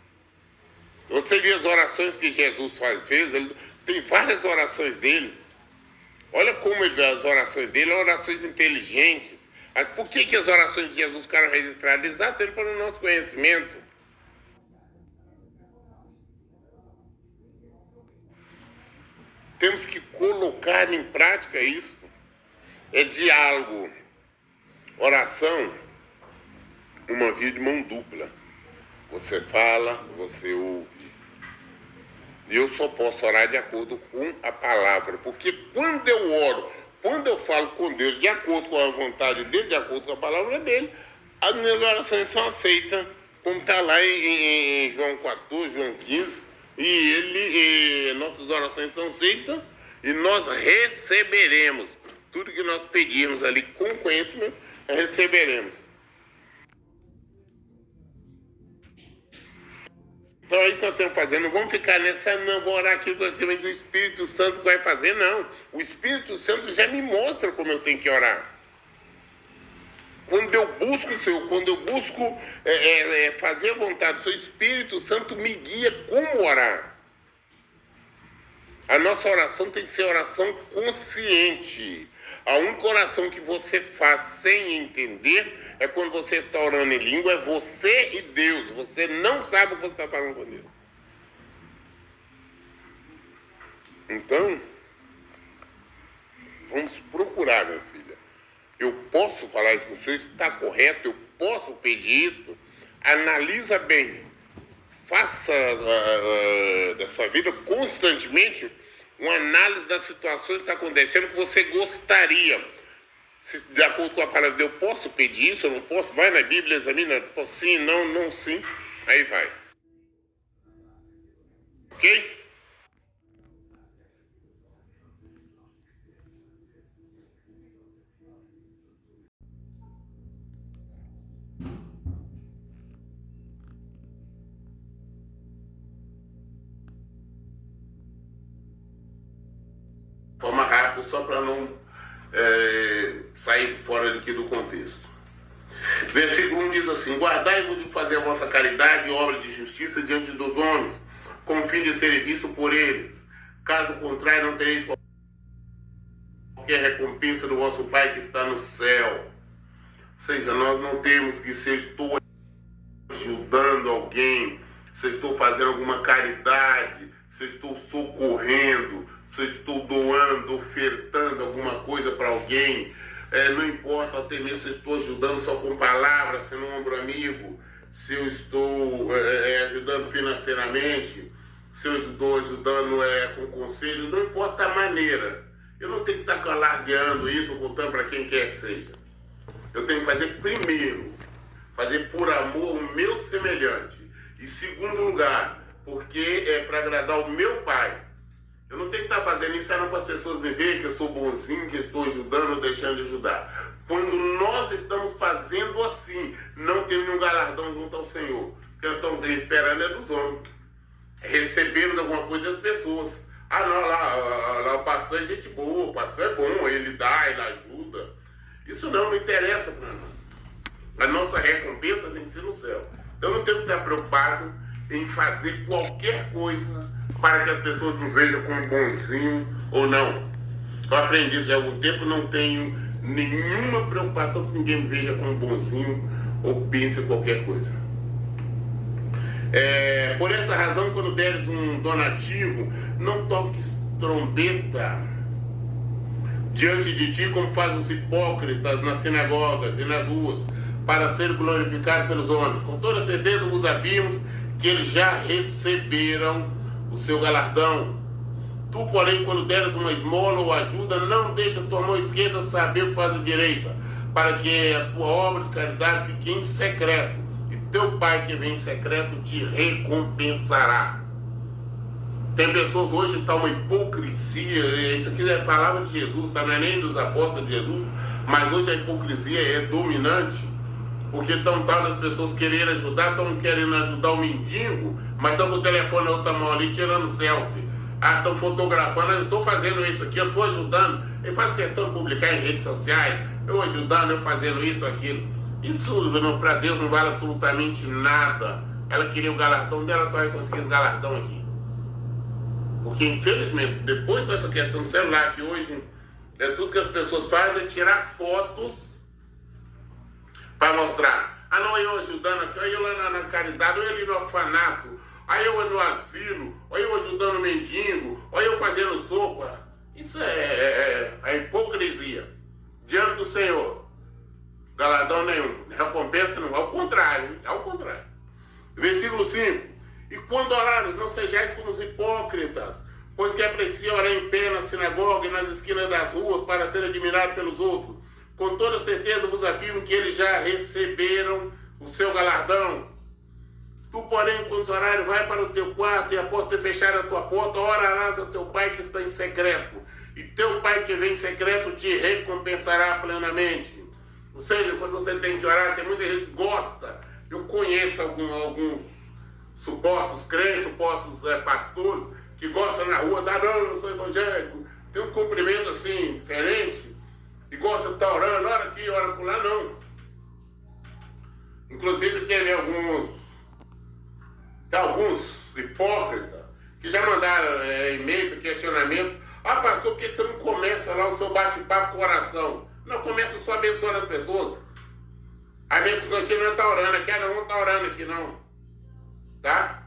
Você viu as orações que Jesus fez? Ele, tem várias orações dele. Olha como ele, as orações dele, orações inteligentes. Por que, que as orações de Jesus ficaram registradas? Exatamente para o nosso conhecimento. Temos que colocar em prática isso. É diálogo. Oração, uma via de mão dupla. Você fala, você ouve. Eu só posso orar de acordo com a palavra. Porque quando eu oro, quando eu falo com Deus de acordo com a vontade dele, de acordo com a palavra dele, as minhas orações são aceitas, como está lá em, em João 14, João 15 e ele, e nossas orações são aceitas e nós receberemos tudo que nós pedirmos ali com conhecimento, receberemos. Então aí que nós estamos fazendo, não vamos ficar nessa, não, vou orar aqui com o Espírito Santo vai fazer, não. O Espírito Santo já me mostra como eu tenho que orar. Quando eu busco o Senhor, quando eu busco é, é, é, fazer a vontade do seu Espírito Santo, me guia como orar. A nossa oração tem que ser oração consciente. A única oração que você faz sem entender é quando você está orando em língua, é você e Deus. Você não sabe o que você está falando com Deus. Então, vamos procurar, meu filho eu posso falar isso com o senhor, está correto, eu posso pedir isso, analisa bem, faça uh, uh, da sua vida constantemente uma análise das situações que está acontecendo que você gostaria. Se, de acordo com a palavra de Deus, eu posso pedir isso, eu não posso? Vai na Bíblia, examina, posso sim, não, não, sim, aí vai. Ok? Só para não é, sair fora aqui do contexto. Versículo 1 diz assim: Guardai-vos de fazer a vossa caridade e obra de justiça diante dos homens, com o fim de serem vistos por eles. Caso contrário, não tereis qualquer recompensa do vosso Pai que está no céu. Ou seja, nós não temos que se estou ajudando alguém, se estou fazendo alguma caridade, se estou socorrendo, se eu estou doando, ofertando alguma coisa para alguém, é, não importa até mesmo se estou ajudando só com palavras, se não ombro amigo, se eu estou é, é, ajudando financeiramente, se eu estou ajudando é, com conselho, não importa a maneira. Eu não tenho que estar alardeando isso, contando para quem quer que seja. Eu tenho que fazer primeiro, fazer por amor o meu semelhante. E segundo lugar, porque é para agradar o meu pai. Eu não tenho que estar fazendo isso para as pessoas me verem que eu sou bonzinho, que estou ajudando ou deixando de ajudar. Quando nós estamos fazendo assim, não tem nenhum galardão junto ao Senhor. Porque eu estou esperando é dos homens. Recebemos alguma coisa das pessoas. Ah, não, lá, lá, lá, o pastor é gente boa, o pastor é bom, ele dá, ele ajuda. Isso não, não interessa para nós. A nossa recompensa tem que ser no céu. Então não temos que estar preocupado em fazer qualquer coisa para que as pessoas nos vejam como bonzinho ou não. Eu aprendi isso há algum tempo, não tenho nenhuma preocupação que ninguém me veja como bonzinho ou pense qualquer coisa. É, por essa razão, quando deres um donativo, não toques trombeta diante de ti, como fazem os hipócritas nas sinagogas e nas ruas, para ser glorificado pelos homens. Com toda certeza vos havíamos que eles já receberam o seu galardão. Tu, porém, quando deres uma esmola ou ajuda, não deixa tua mão esquerda saber o que faz a direita, para que a tua obra de caridade fique em secreto teu pai que vem em secreto te recompensará. Tem pessoas hoje que está uma hipocrisia, isso aqui é palavra de Jesus, tá? não é nem dos apóstolos de Jesus, mas hoje a hipocrisia é dominante, porque estão tal as pessoas querendo ajudar, estão querendo ajudar o mendigo, mas estão com o telefone na outra mão ali tirando selfie. Ah, estão fotografando, eu estou fazendo isso aqui, eu estou ajudando. Ele faz questão de publicar em redes sociais, eu ajudando, eu fazendo isso, aquilo. Isso para Deus não vale absolutamente nada. Ela queria o galardão dela, só vai conseguir esse galardão aqui. Porque infelizmente, depois dessa questão do celular, que hoje é tudo que as pessoas fazem é tirar fotos para mostrar. Ah não, eu ajudando aqui, eu lá na, na caridade, ou ali no orfanato, aí eu no asilo, ou eu ajudando o mendigo, ou eu fazendo sopa. Isso é, é, é a hipocrisia diante do Senhor galardão nenhum, recompensa não, ao contrário, ao contrário. Versículo 5. E quando orares, não sejais como os hipócritas, pois que é preciso orar em pé na sinagoga e nas esquinas das ruas para ser admirado pelos outros. Com toda certeza vos afirmo que eles já receberam o seu galardão. Tu, porém, quando orares, vai para o teu quarto e após ter fechado a tua porta, orarás ao teu pai que está em secreto. E teu pai que vem em secreto te recompensará plenamente. Ou seja, quando você tem que orar, tem muita gente que gosta. Eu conheço algum, alguns supostos crentes, supostos é, pastores, que gostam na rua, da não, eu sou evangélico. Tem um cumprimento assim, diferente, e gosta de estar orando, ora aqui, ora por lá, não. Inclusive teve alguns, alguns hipócritas que já mandaram é, e-mail, questionamento. Ah, pastor, por que você não começa lá o seu bate-papo com oração? Não começa só abençoando as pessoas. A pessoa aqui não está orando, aqui não está orando aqui não. Tá?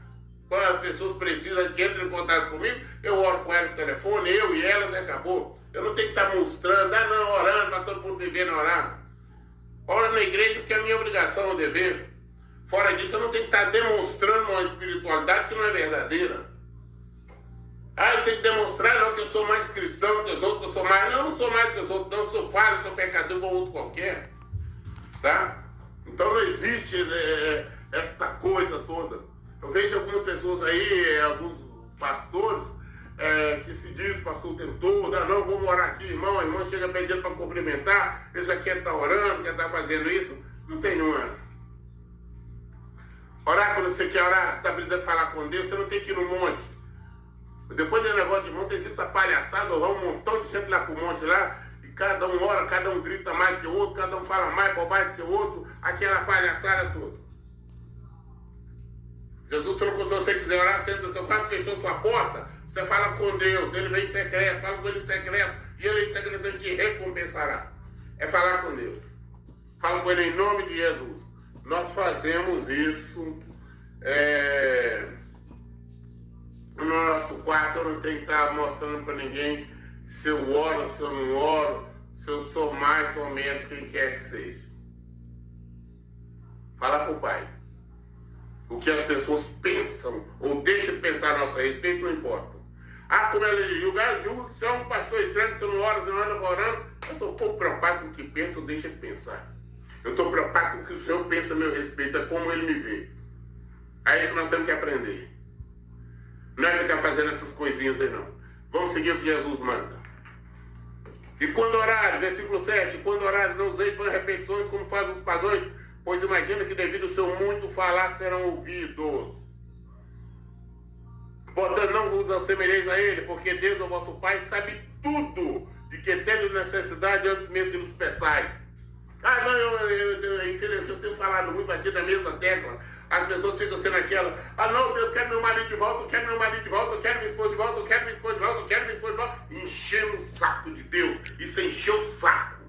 Quando as pessoas precisam que entrem em contato comigo, eu oro com elas no telefone, eu e elas e acabou. Eu não tenho que estar mostrando, ah não, orando para todo mundo viver na orar. Ora na igreja porque é minha obrigação, o dever. Fora disso, eu não tenho que estar demonstrando uma espiritualidade que não é verdadeira. Ah, eu tenho que demonstrar não, que eu sou mais cristão que os outros, que eu sou mais. Não, eu não sou mais que os outros, não, eu sou falho, sou pecador igual outro qualquer. Tá? Então não existe é, é, esta coisa toda. Eu vejo algumas pessoas aí, alguns pastores, é, que se diz pastor o tempo todo, ah, não, vou morar aqui, irmão, a irmã chega pedindo para cumprimentar, ele já quer estar tá orando, quer estar tá fazendo isso. Não tem nenhuma. Orar quando você quer orar, você está precisando falar com Deus, você não tem que ir no monte. Depois do negócio de monte, existe essa palhaçada, vai um montão de gente lá pro monte lá, e cada um ora, cada um grita mais que o outro, cada um fala mais bobagem que o outro, aquela palhaçada toda. Jesus falou que se você quiser orar, sempre no seu quarto, fechou sua porta, você fala com Deus, ele vem em secreto, fala com ele em secreto, e ele em secreto te recompensará. É falar com Deus. Fala com ele em nome de Jesus. Nós fazemos isso. É no nosso quarto, eu não tenho que estar mostrando para ninguém se eu oro, se eu não oro, se eu sou mais ou menos quem quer que seja. Fala para o pai. O que as pessoas pensam ou deixam de pensar a nosso respeito não importa. Ah, como ela julgar, julga que você é um pastor estranho, que você não ora, não anda orando. Eu estou pouco preocupado com o que pensa ou deixa de pensar. Eu estou preocupado com o que o Senhor pensa a meu respeito, é como Ele me vê. É isso que nós temos que aprender. Não é ficar fazendo essas coisinhas aí, não. Vamos seguir o que Jesus manda. E quando orar, versículo 7, quando orar, não usei para repetições como fazem os pagãos, pois imagina que devido ao seu muito falar serão ouvidos. Portanto, não vos assemelheis a ele, porque Deus, o vosso Pai, sabe tudo de que temos necessidade antes mesmo que nos peçais. Ah, não, eu, eu, eu, eu, eu tenho falado muito, batido na mesma tecla. As pessoas ficam sendo aquela, ah não, Deus quer meu marido de volta, quero meu marido de volta, eu quero minha esposa de volta, eu quero minha esposa de volta, eu quero minha esposa de volta. Enchendo o saco de Deus. Isso encheu o saco.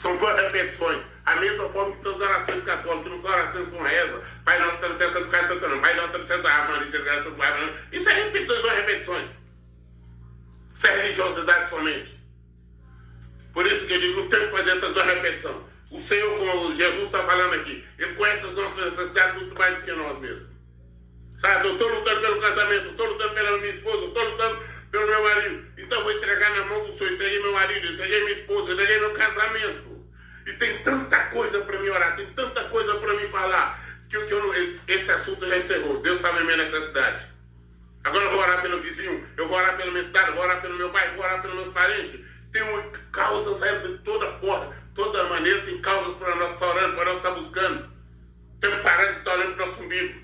São várias repetições. A mesma forma que são as orações católicas, não são orações com reza. Pai nosso, no céu, santo Pai, santo. Pai nosso, no céu, da Maria, santo Pai, Isso é repetições, é repetições. Isso é religiosidade somente. Por isso que eu digo, não tem que fazer essas duas repetições. O Senhor, como Jesus está falando aqui, Ele conhece as nossas necessidades muito mais do que nós mesmos. Sabe, eu estou lutando pelo casamento, estou lutando pela minha esposa, estou lutando pelo meu marido. Então vou entregar na mão do Senhor, entreguei meu marido, entreguei minha esposa, entreguei meu casamento. E tem tanta coisa para me orar, tem tanta coisa para me falar, que, que eu não, esse assunto já encerrou. Deus sabe a minha necessidade. Agora eu vou orar pelo vizinho, eu vou orar pelo meu estado, vou orar pelo meu pai, vou orar pelos meus parentes. Tem causas de toda porta toda maneira tem causas para nós estar orando, para nós estar buscando. Temos que parar de estar olhando para o nosso umbigo.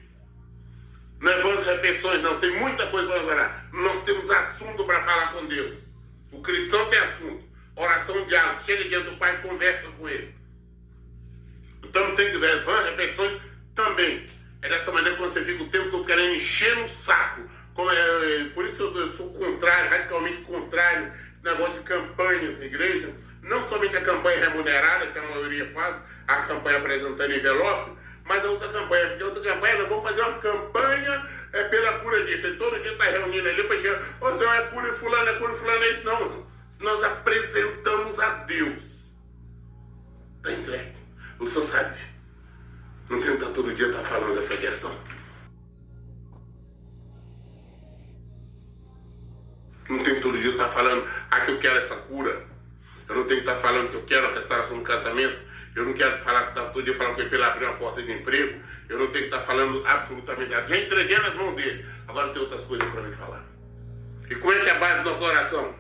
Não é boas repetições, não. Tem muita coisa para orar. Nós temos assunto para falar com Deus. O cristão tem assunto. Oração diálogo. Chega diante do Pai e conversa com ele. Então tem que ver vãs repetições também. É dessa maneira que você fica o tempo todo querendo encher no saco. Como é, por isso eu sou contrário, radicalmente contrário, esse negócio de campanhas na igreja não somente a campanha remunerada, que a maioria faz, a campanha apresentando envelope, mas a outra campanha, porque a outra campanha, nós vamos fazer uma campanha é, pela cura disso. E todo dia está reunindo ali para dizer, ô senhor, é cura fulano, é cura fulano, é isso não. Nós apresentamos a Deus. Está entregue. O senhor sabe. Não estar todo dia estar tá falando dessa questão. Não tem que todo dia estar tá falando, ah, que eu quero essa cura. Eu não tenho que estar falando que eu quero a restauração do casamento. Eu não quero falar que todo dia falando que ele abriu uma porta de emprego. Eu não tenho que estar falando absolutamente nada. Já entreguei nas mãos dele. Agora tem outras coisas para me falar. E como é que é a base da nossa oração?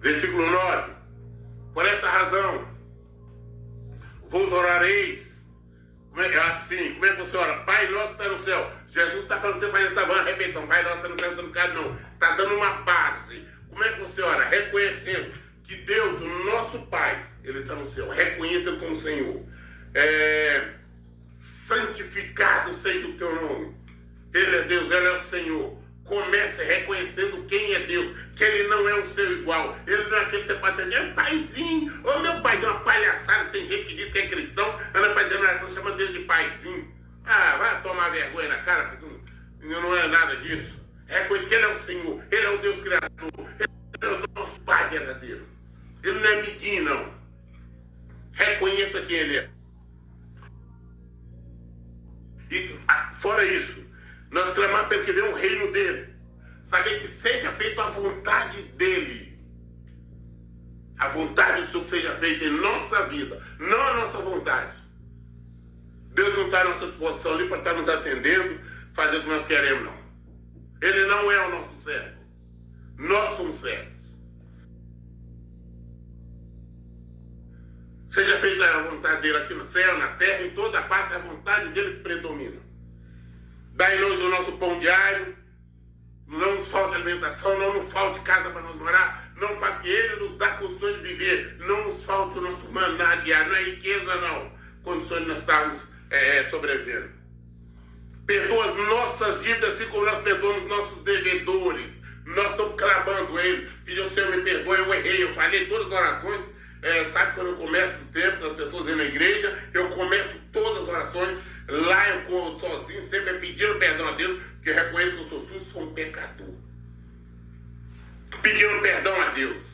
Versículo 9. Por essa razão, vos orareis. Como é que assim? Como é que ora? Pai nosso está no céu. Jesus está falando você fazer essa van repetição. Pai nosso está no céu, está no céu, não. Está dando uma base. Como é que ora? Reconhecendo que Deus, o nosso Pai, Ele está no céu, reconheça como Senhor. É, santificado seja o teu nome. Ele é Deus, Ele é o Senhor. Comece reconhecendo quem é Deus, que Ele não é um seu igual. Ele não é aquele que você pode dizer, é paizinho. Ô meu pai, é uma palhaçada. Tem gente que diz que é cristão, anda fazendo oração chamando ele de paizinho. Ah, vai tomar vergonha na cara, porque não é nada disso. Reconheça que Ele é o Senhor, Ele é o Deus Criador, Ele é o nosso Pai verdadeiro. Ele não é amiguinho, não. Reconheça quem ele é. E fora isso, nós clamamos pelo que vem o reino dele. Saber que seja feita a vontade dele. A vontade do Senhor seja feita em nossa vida, não a nossa vontade. Deus não está à nossa disposição ali para estar nos atendendo, fazer o que nós queremos, não. Ele não é o nosso servo. Nós somos servos. Seja feita a vontade dele aqui no céu, na terra, em toda parte, a vontade dele que predomina. Dai-nos o nosso pão diário, não nos falte alimentação, não nos falte casa para nos morar, não falte ele nos dá condições de viver, não nos falte o nosso maná diário, não é riqueza não, condições de nós estarmos é, sobrevivendo. Perdoa as nossas dívidas, assim como nós perdoamos nossos devedores. Nós estamos clamando ele, pediu o Senhor me perdoe, eu errei, eu falei todas as orações, é, sabe quando eu começo o tempo das pessoas na igreja, eu começo todas as orações, lá eu corro sozinho, sempre pedindo perdão a Deus, porque eu reconheço que eu sou sujo, sou um pecador. Pedindo perdão a Deus.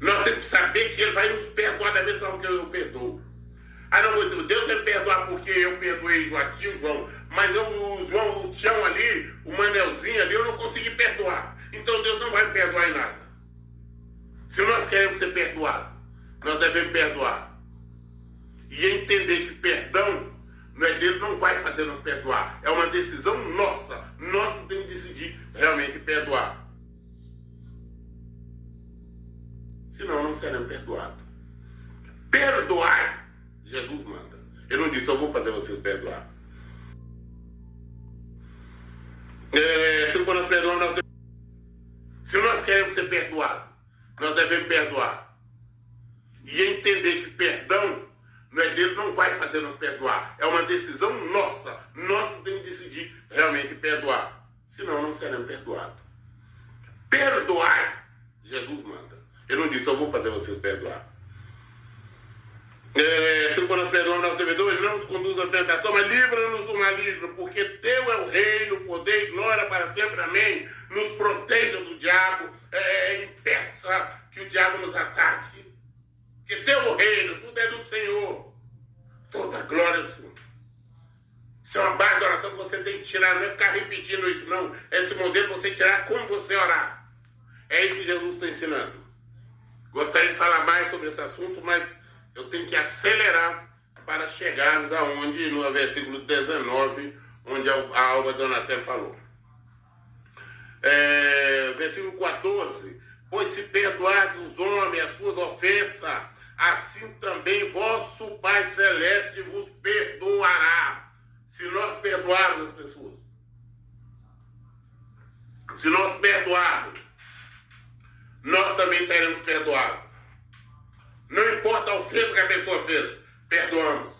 Nós temos que saber que Ele vai nos perdoar da mesma forma que eu perdoo. Ah, não, Deus vai perdoar porque eu perdoei Joaquim, João. Mas eu, o João, o Tião ali, o Manelzinho ali, eu não consegui perdoar. Então Deus não vai me perdoar em nada. Se nós queremos ser perdoados, nós devemos perdoar. E entender que perdão não é Deus não vai fazer nos perdoar. É uma decisão nossa. Nós temos que decidir realmente perdoar. Senão não seremos perdoados. Perdoar, Jesus manda. Ele não disse, eu vou fazer vocês perdoar. É, se nós perdoamos, nós devemos... Se nós queremos ser perdoados, nós devemos perdoar. E entender que perdão não é Deus não vai fazer nos perdoar. É uma decisão nossa. Nós temos que decidir realmente perdoar. Senão não seremos perdoados. Perdoar, Jesus manda. Ele não disse, eu vou fazer vocês perdoar. É, se nós perdoamos nossos devedores, não nos conduz à tentação, mas livra-nos do maligno, porque teu é o reino, o poder e glória para sempre. Amém. Nos proteja do diabo, é, impeça que o diabo nos ataque. Que teu é reino, tudo é do Senhor. Toda glória ao Senhor. Isso é uma base de oração que você tem que tirar, não é ficar repetindo isso, não. Esse modelo você tirar como você orar. É isso que Jesus está ensinando. Gostaria de falar mais sobre esse assunto, mas eu tenho que acelerar para chegarmos aonde, no versículo 19, onde a Alba Donatello falou. É, versículo 14. Pois se perdoardes os homens as suas ofensas, assim também vosso Pai Celeste vos perdoará. Se nós perdoarmos as pessoas. Se nós perdoarmos, nós também seremos perdoados. Não importa a ofensa que a pessoa fez, perdoamos.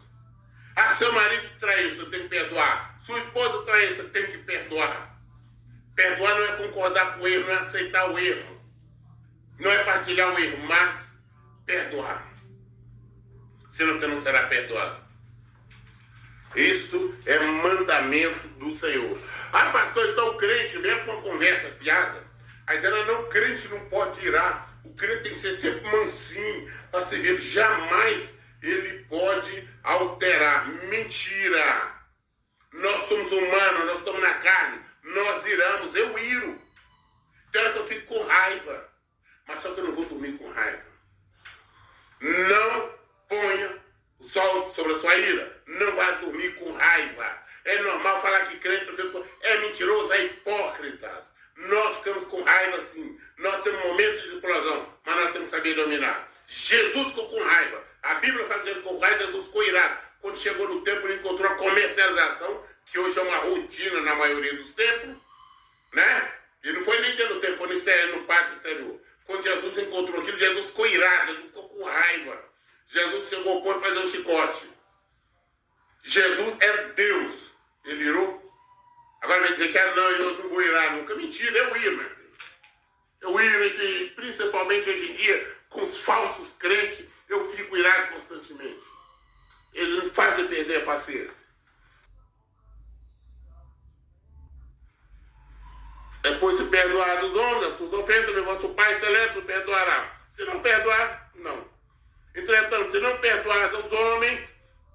Ah, seu marido traiu, você tem que perdoar. Sua esposa traiu, você tem que perdoar. Perdoar não é concordar com o erro, não é aceitar o erro. Não é partilhar o erro, mas perdoar. Senão você não será perdoado. Isto é mandamento do Senhor. Ah, pastor, então o crente, mesmo com conversa fiada, aí ela não, crente não pode irar. O crente tem que ser sempre mansinho, para servir. Jamais ele pode alterar. Mentira. Nós somos humanos, nós estamos na carne. Nós iramos, eu iro. Tem hora que eu fico com raiva. Mas só que eu não vou dormir com raiva. Não ponha o sol sobre a sua ira. Não vá dormir com raiva. É normal falar que crente é mentiroso, é hipócrita. Nós ficamos com raiva sim. Nós temos momentos de explosão, mas nós temos que saber dominar. Jesus ficou com raiva. A Bíblia fala que Jesus ficou com raiva, Jesus ficou irado. Quando chegou no templo, ele encontrou a comercialização, que hoje é uma rotina na maioria dos templos, né? E não foi nem dentro do templo, foi no, exterior, no pátio exterior. Quando Jesus encontrou aquilo, Jesus ficou irado, Jesus. Jesus chegou ao ponto de fazer um chicote. Jesus era Deus. Ele irou. Agora vai dizer que ah, não, eu não vou irar nunca. Mentira, eu iro, meu. Eu iro, e principalmente hoje em dia, com os falsos crentes, eu fico irado constantemente. Eles me fazem perder a paciência. Depois se perdoar dos homens, as suas ofensas, vosso Pai Celeste o perdoará. Se não perdoar, não. Entretanto, se não perdoar aos homens,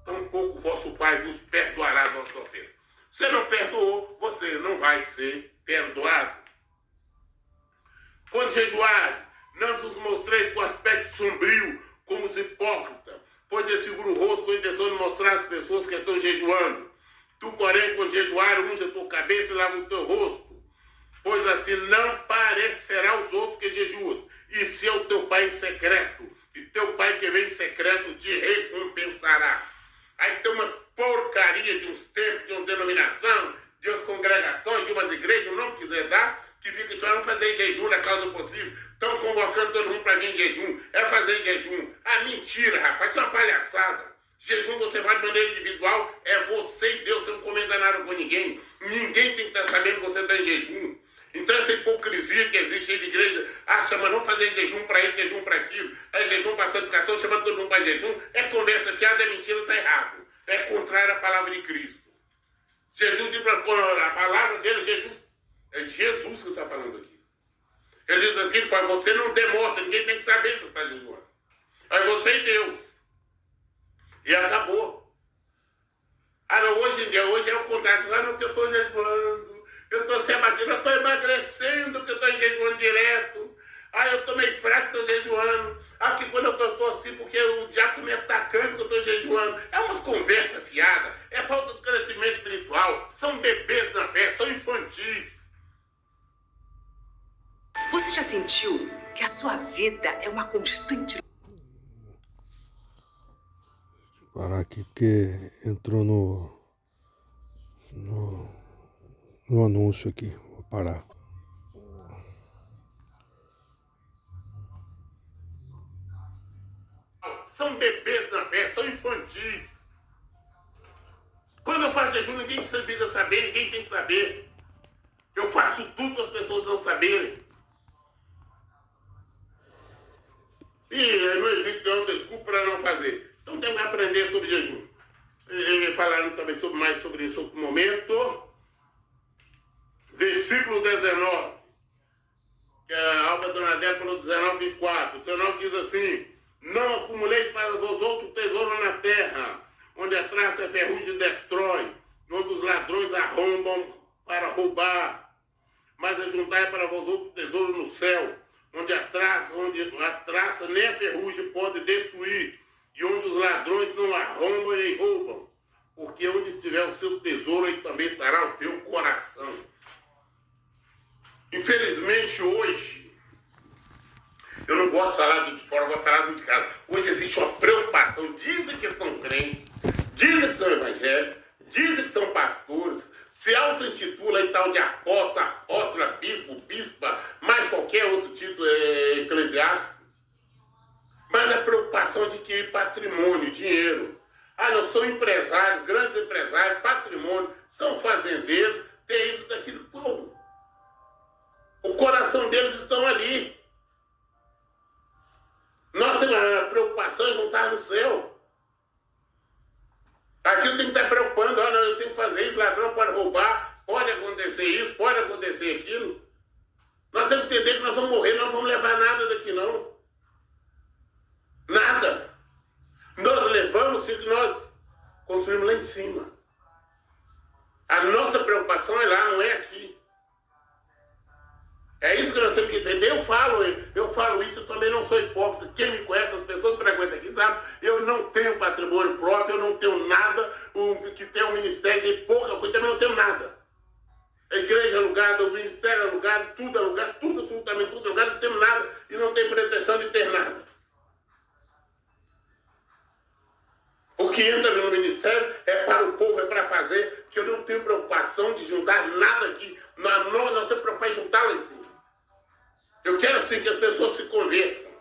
tampouco vosso Pai vos perdoará as vossas ofensas. Se não perdoou, você não vai ser perdoado. Quando jejuar, não vos mostreis com aspecto sombrio, como os hipócritas, pois desfigura o rosto com a intenção de mostrar às pessoas que estão jejuando. Tu, porém, quando jejuar, unge a tua cabeça e lava o teu rosto, pois assim não parecerá aos outros que jejuas, e se é o teu pai secreto, e teu pai que vem em secreto te recompensará. Aí tem umas porcaria de uns tempos, de uma denominação, de umas congregações, de umas igrejas, não quiser dar, que fica falando fazer jejum na causa possível. Estão convocando todo mundo para vir em jejum. É fazer jejum. Ah, mentira, rapaz. Isso é uma palhaçada. Jejum você vai de maneira individual. É você e Deus. Você não comenta nada com ninguém. Ninguém tem que estar sabendo que você está em jejum. Então essa hipocrisia que existe aí de igreja, ah, chama não fazer jejum para isso, jejum para aquilo, é jejum para santificação, chamando todo mundo para jejum, é conversa fiada, é mentira, está errado. É contrário à palavra de Cristo. Jesus diz para a palavra dele, Jesus, é Jesus que está falando aqui. Ele diz assim, ele fala, você não demonstra, ninguém tem que saber que está jejuando. É você e Deus. E acabou. Ah, não, hoje em dia, hoje é o contrário. Ah, não, que eu estou jejuando, eu estou sem abatido, eu estou emagrecendo, que eu estou jejuando direto. Ah, eu estou meio fraco, estou jejuando. Ah, que quando eu estou assim, porque o diabo me atacando, que eu estou jejuando. É umas conversas fiadas, é falta de crescimento espiritual. São bebês na fé, são infantis. Você já sentiu que a sua vida é uma constante. Vou parar aqui porque entrou no, no anúncio aqui. Vou parar. São bebês na fé, são infantis. Quando eu faço jejum, ninguém precisa saber, ninguém tem que saber. Eu faço tudo para as pessoas não saberem. E não existe nenhuma desculpa para não fazer. Então tem que aprender sobre jejum. E falaram também sobre, mais sobre isso no momento. Versículo 19. Que a Alba Donadel falou 19, 24. O 19 diz assim: Não acumulei para vós outro tesouro na terra, onde a traça a ferrugem destrói, onde os ladrões arrombam para roubar. Mas ajuntai para vós outro tesouro no céu onde a traça, onde a traça nem a ferrugem pode destruir, e onde os ladrões não arrombam nem roubam. Porque onde estiver o seu tesouro, aí também estará o teu coração. Infelizmente, hoje, eu não gosto de falar do de fora, gosto de falar do de casa. Hoje existe uma preocupação. Dizem que são crentes, dizem que são evangélicos, dizem que são pastores, se auto-intitula tal de apóstolo, apóstola, bispo, bispa, mais qualquer outro título é, eclesiástico. Mas a preocupação de que patrimônio, dinheiro. Ah, não, são empresários, grandes empresários, patrimônio, são fazendeiros, tem isso, daquilo, como? O coração deles estão ali. Nós temos a preocupação de juntar no céu. Aquilo tem que estar preocupando, olha, eu tenho que fazer isso, ladrão pode roubar, pode acontecer isso, pode acontecer aquilo. Nós temos que entender que nós vamos morrer, não vamos levar nada daqui não. Nada. Nós levamos se nós construímos lá em cima. A nossa preocupação é lá, não é aqui. É isso que nós temos que entender. Eu falo, eu falo isso, eu também não sou hipócrita. Quem me conhece, as pessoas que frequentam aqui, sabe? Eu não tenho patrimônio próprio, eu não tenho nada um, que tem um ministério de pouca coisa, também não tenho nada. A igreja alugada, o ministério alugado, tudo alugado, tudo, absolutamente tudo alugado, não tenho nada e não tenho pretensão de ter nada. O que entra no ministério é para o povo, é para fazer, porque eu não tenho preocupação de juntar nada aqui. Nós, nós temos preocupação de juntar lá em cima. Eu quero assim que as pessoas se convertam.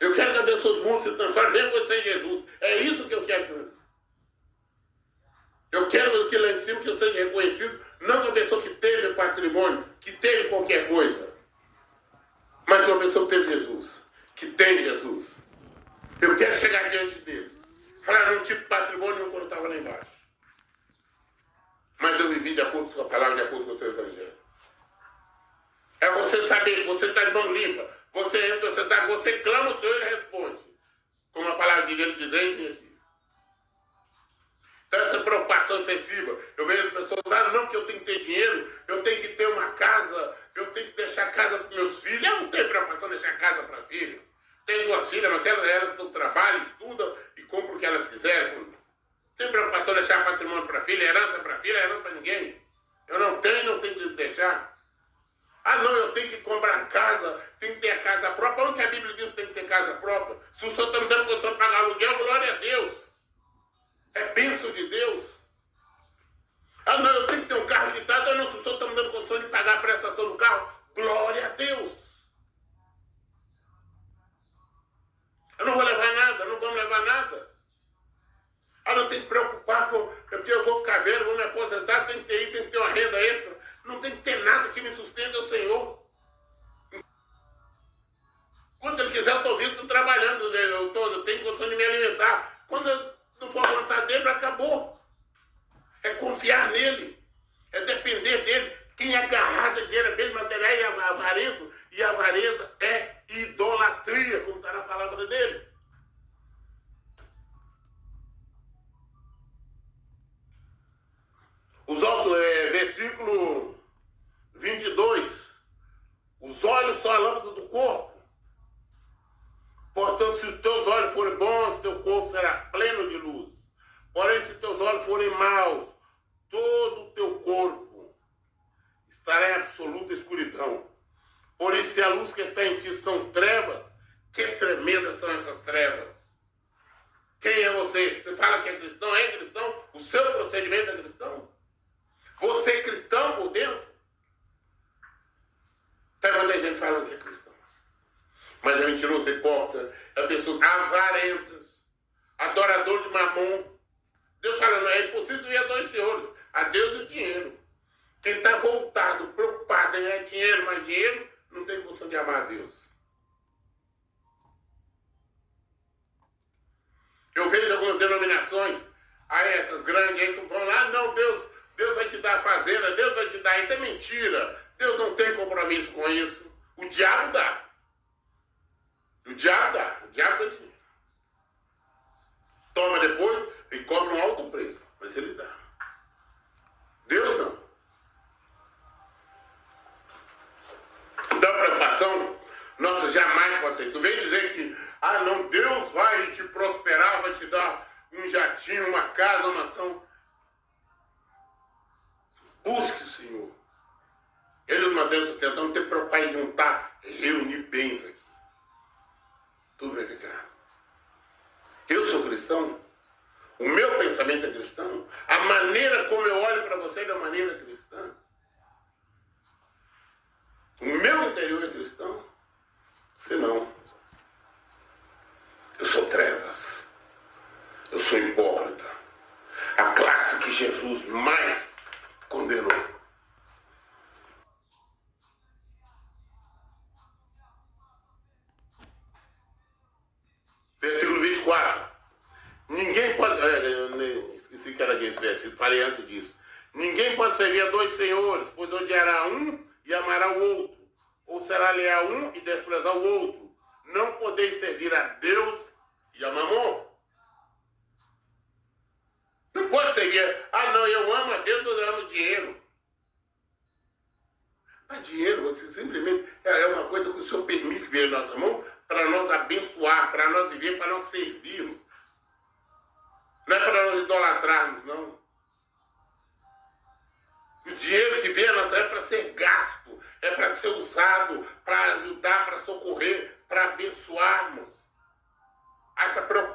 Eu quero que as pessoas mundo se transformem, venham conhecer Jesus. É isso que eu quero. Eu quero que lá em cima que eu seja reconhecido, não uma pessoa que teve patrimônio, que teve qualquer coisa, mas uma pessoa que teve Jesus, que tem Jesus. Eu quero chegar diante dele. Falar, não tive patrimônio quando eu estava lá embaixo. Mas eu vivi de acordo com a palavra, de acordo com o seu evangelho. É você saber você está de mão limpa. Você entra, você, tá, você clama o Senhor e ele responde. Como a palavra de Deus diz aí, então, essa preocupação excessiva. Eu vejo as pessoas, ah, não, que eu tenho que ter dinheiro, eu tenho que ter uma casa, eu tenho que deixar casa para meus filhos. Eu não tenho preocupação de deixar casa para filho. Tenho duas filhas, mas elas, elas trabalham, estudam e compram o que elas quiserem. Não tem preocupação de deixar patrimônio para filha, herança para filha, herança para ninguém. Eu não tenho, não tenho que deixar. Ah, não, eu tenho que comprar casa, tenho que ter casa própria. Onde a Bíblia diz que tem que ter casa própria? Se o senhor está me dando condição de pagar aluguel, glória a Deus. É bênção de Deus. Ah, não, eu tenho que ter um carro quitado. Ah, não, se o senhor está me dando condição de pagar a prestação do carro, glória a Deus. Eu não vou levar nada, não vamos levar nada. Ah, não tem que preocupar com. Porque eu vou ficar velho, vou me aposentar, tem que ter,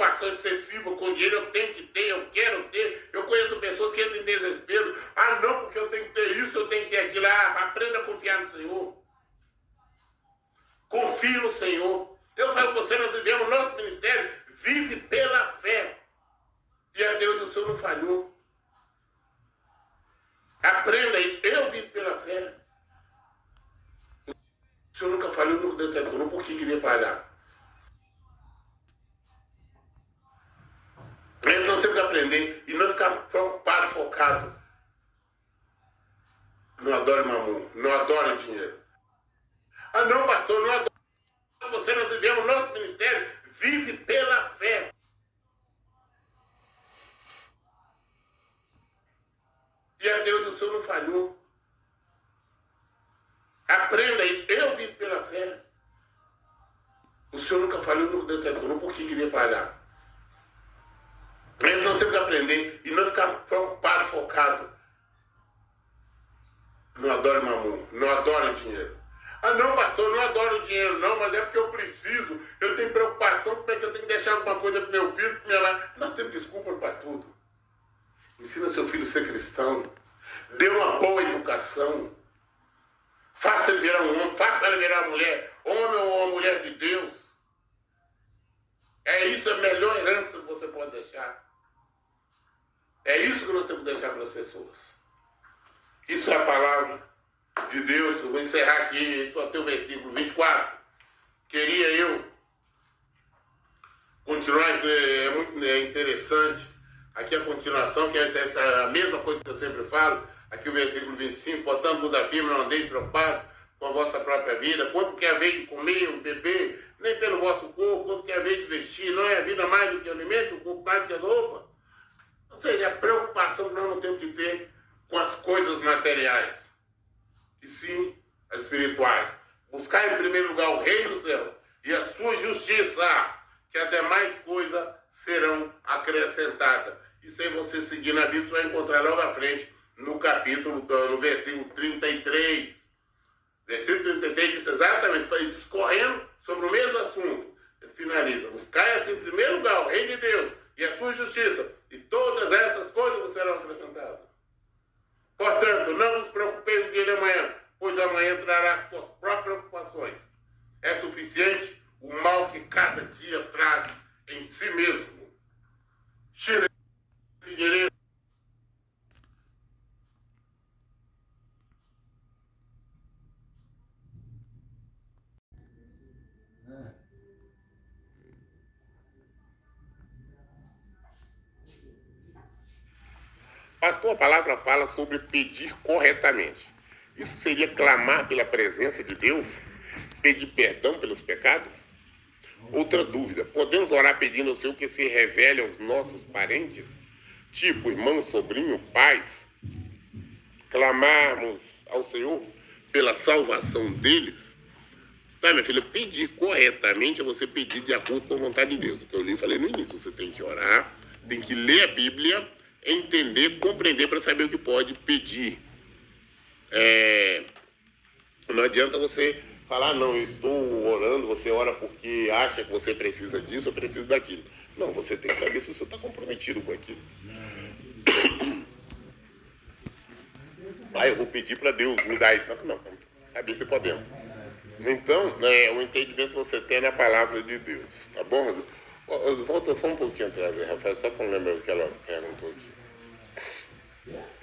preocupação excessiva com dinheiro, eu tenho que ter, eu quero ter. Eu conheço pessoas que entram em desespero. Ah, não, porque eu tenho que ter isso, eu tenho que ter aquilo. Ah, aprenda a confiar no Senhor. Confie no Senhor. Eu falo com você, nós vivemos, nosso ministério vive pela fé. E a Deus o Senhor não falhou. Aprenda isso. Eu vivo pela fé. O Senhor nunca falhou, nunca decepcionou. Por que queria falhar? Então nós temos que aprender e não ficar preocupado, focado. Não adore mamão, não adore dinheiro. Ah não, pastor, não adore você, nós vivemos, nosso ministério vive pela fé. E a Deus o Senhor não falhou. Aprenda isso. Eu vivo pela fé. O Senhor nunca falhou, nunca decepcionou. Por que queria falhar? Então nós temos que aprender e não ficar preocupado, focado. Não adore mamão, não adore dinheiro. Ah, não, pastor, não adoro dinheiro, não, mas é porque eu preciso, eu tenho preocupação, como é que eu tenho que deixar alguma coisa para meu filho, para minha mãe. Nós temos desculpa para tudo. Ensina seu filho a ser cristão. Dê uma boa educação. Faça ele virar um homem, faça ele virar uma mulher, homem ou uma mulher de Deus. É isso a melhor herança que você pode deixar. É isso que nós temos que deixar para as pessoas. Isso é a palavra de Deus. Eu vou encerrar aqui, só tem o versículo 24. Queria eu continuar, é, é muito é interessante. Aqui a continuação, que é essa, a mesma coisa que eu sempre falo. Aqui o versículo 25. Portanto, vos afirmo, não andeis preocupados com a vossa própria vida. Quanto que é a vez de comer, um beber, nem pelo vosso corpo, quanto que é a vez de vestir. Não é a vida mais do que alimento, o corpo mais do que a roupa. Ou seja, a preocupação que nós não temos que ter com as coisas materiais e sim as espirituais. Buscar em primeiro lugar o reino do céu e a sua justiça, que as demais coisas serão acrescentadas. Isso aí você seguir na Bíblia, você vai encontrar logo à frente, no capítulo, no versículo 33. Versículo 33 diz exatamente, foi discorrendo sobre o mesmo assunto. Ele finaliza, assim em primeiro lugar o reino de Deus e a sua justiça, e todas essas coisas serão acrescentadas. Portanto, não vos preocupeis com o dia de amanhã, pois amanhã trará suas próprias preocupações. É suficiente o mal que cada dia traz em si mesmo. Chile Figueiredo. Pastor, a palavra fala sobre pedir corretamente. Isso seria clamar pela presença de Deus? Pedir perdão pelos pecados? Outra dúvida: podemos orar pedindo ao Senhor que se revele aos nossos parentes? Tipo irmão, sobrinho, pais? Clamarmos ao Senhor pela salvação deles? Tá, minha filha, pedir corretamente é você pedir de acordo com a vontade de Deus. O que eu li falei no início: você tem que orar, tem que ler a Bíblia entender, compreender para saber o que pode pedir. É, não adianta você falar, não, eu estou orando, você ora porque acha que você precisa disso ou precisa daquilo. Não, você tem que saber se você está comprometido com aquilo. Ah, eu vou pedir para Deus me dar isso. Não, saber se podemos. Então, é, o entendimento você tem na palavra de Deus, tá bom? Volta só um pouquinho atrás, Rafael, só para lembrar o que ela perguntou aqui.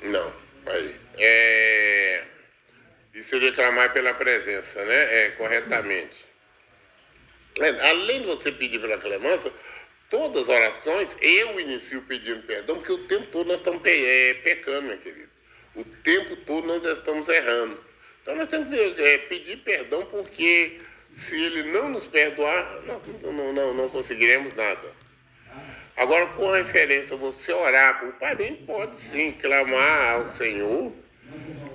Não, aí. É... E seria clamar pela presença, né? É, corretamente. É, além de você pedir pela clemência, todas as orações eu inicio pedindo perdão, porque o tempo todo nós estamos pe é, pecando, meu querido. O tempo todo nós estamos errando. Então nós temos que é, pedir perdão, porque se ele não nos perdoar, não, não, não, não conseguiremos nada. Agora, com referência a você orar por parente, pode sim clamar ao Senhor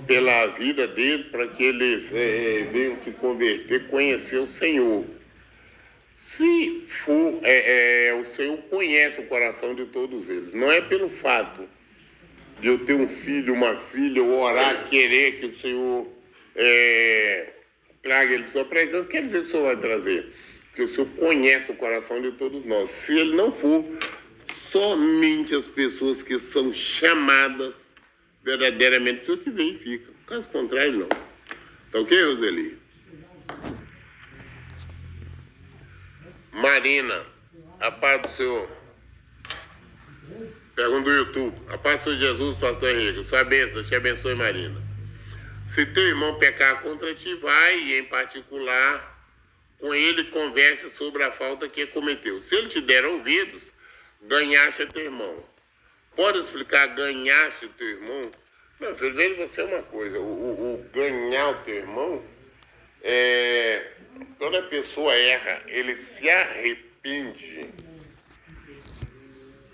pela vida dele, para que eles é, venham se converter, conhecer o Senhor. Se for, é, é, o Senhor conhece o coração de todos eles. Não é pelo fato de eu ter um filho, uma filha, ou orar, querer que o Senhor é, traga ele para sua presença, quer dizer que o Senhor vai trazer que o Senhor conhece o coração de todos nós. Se ele não for, somente as pessoas que são chamadas verdadeiramente, o que vem fica. Caso contrário, não. Tá ok, Roseli? Marina, a paz do Senhor. Pergunta do YouTube. A paz do Jesus, pastor Henrique. Sua bênção, te abençoe, Marina. Se teu irmão pecar contra ti, vai e, em particular, com ele converse sobre a falta que cometeu. Se ele te der ouvidos, ganhaste teu irmão. Pode explicar ganhaste teu irmão? Não, veja você uma coisa, o, o, o, ganhar o teu irmão, é, quando a pessoa erra, ele se arrepende,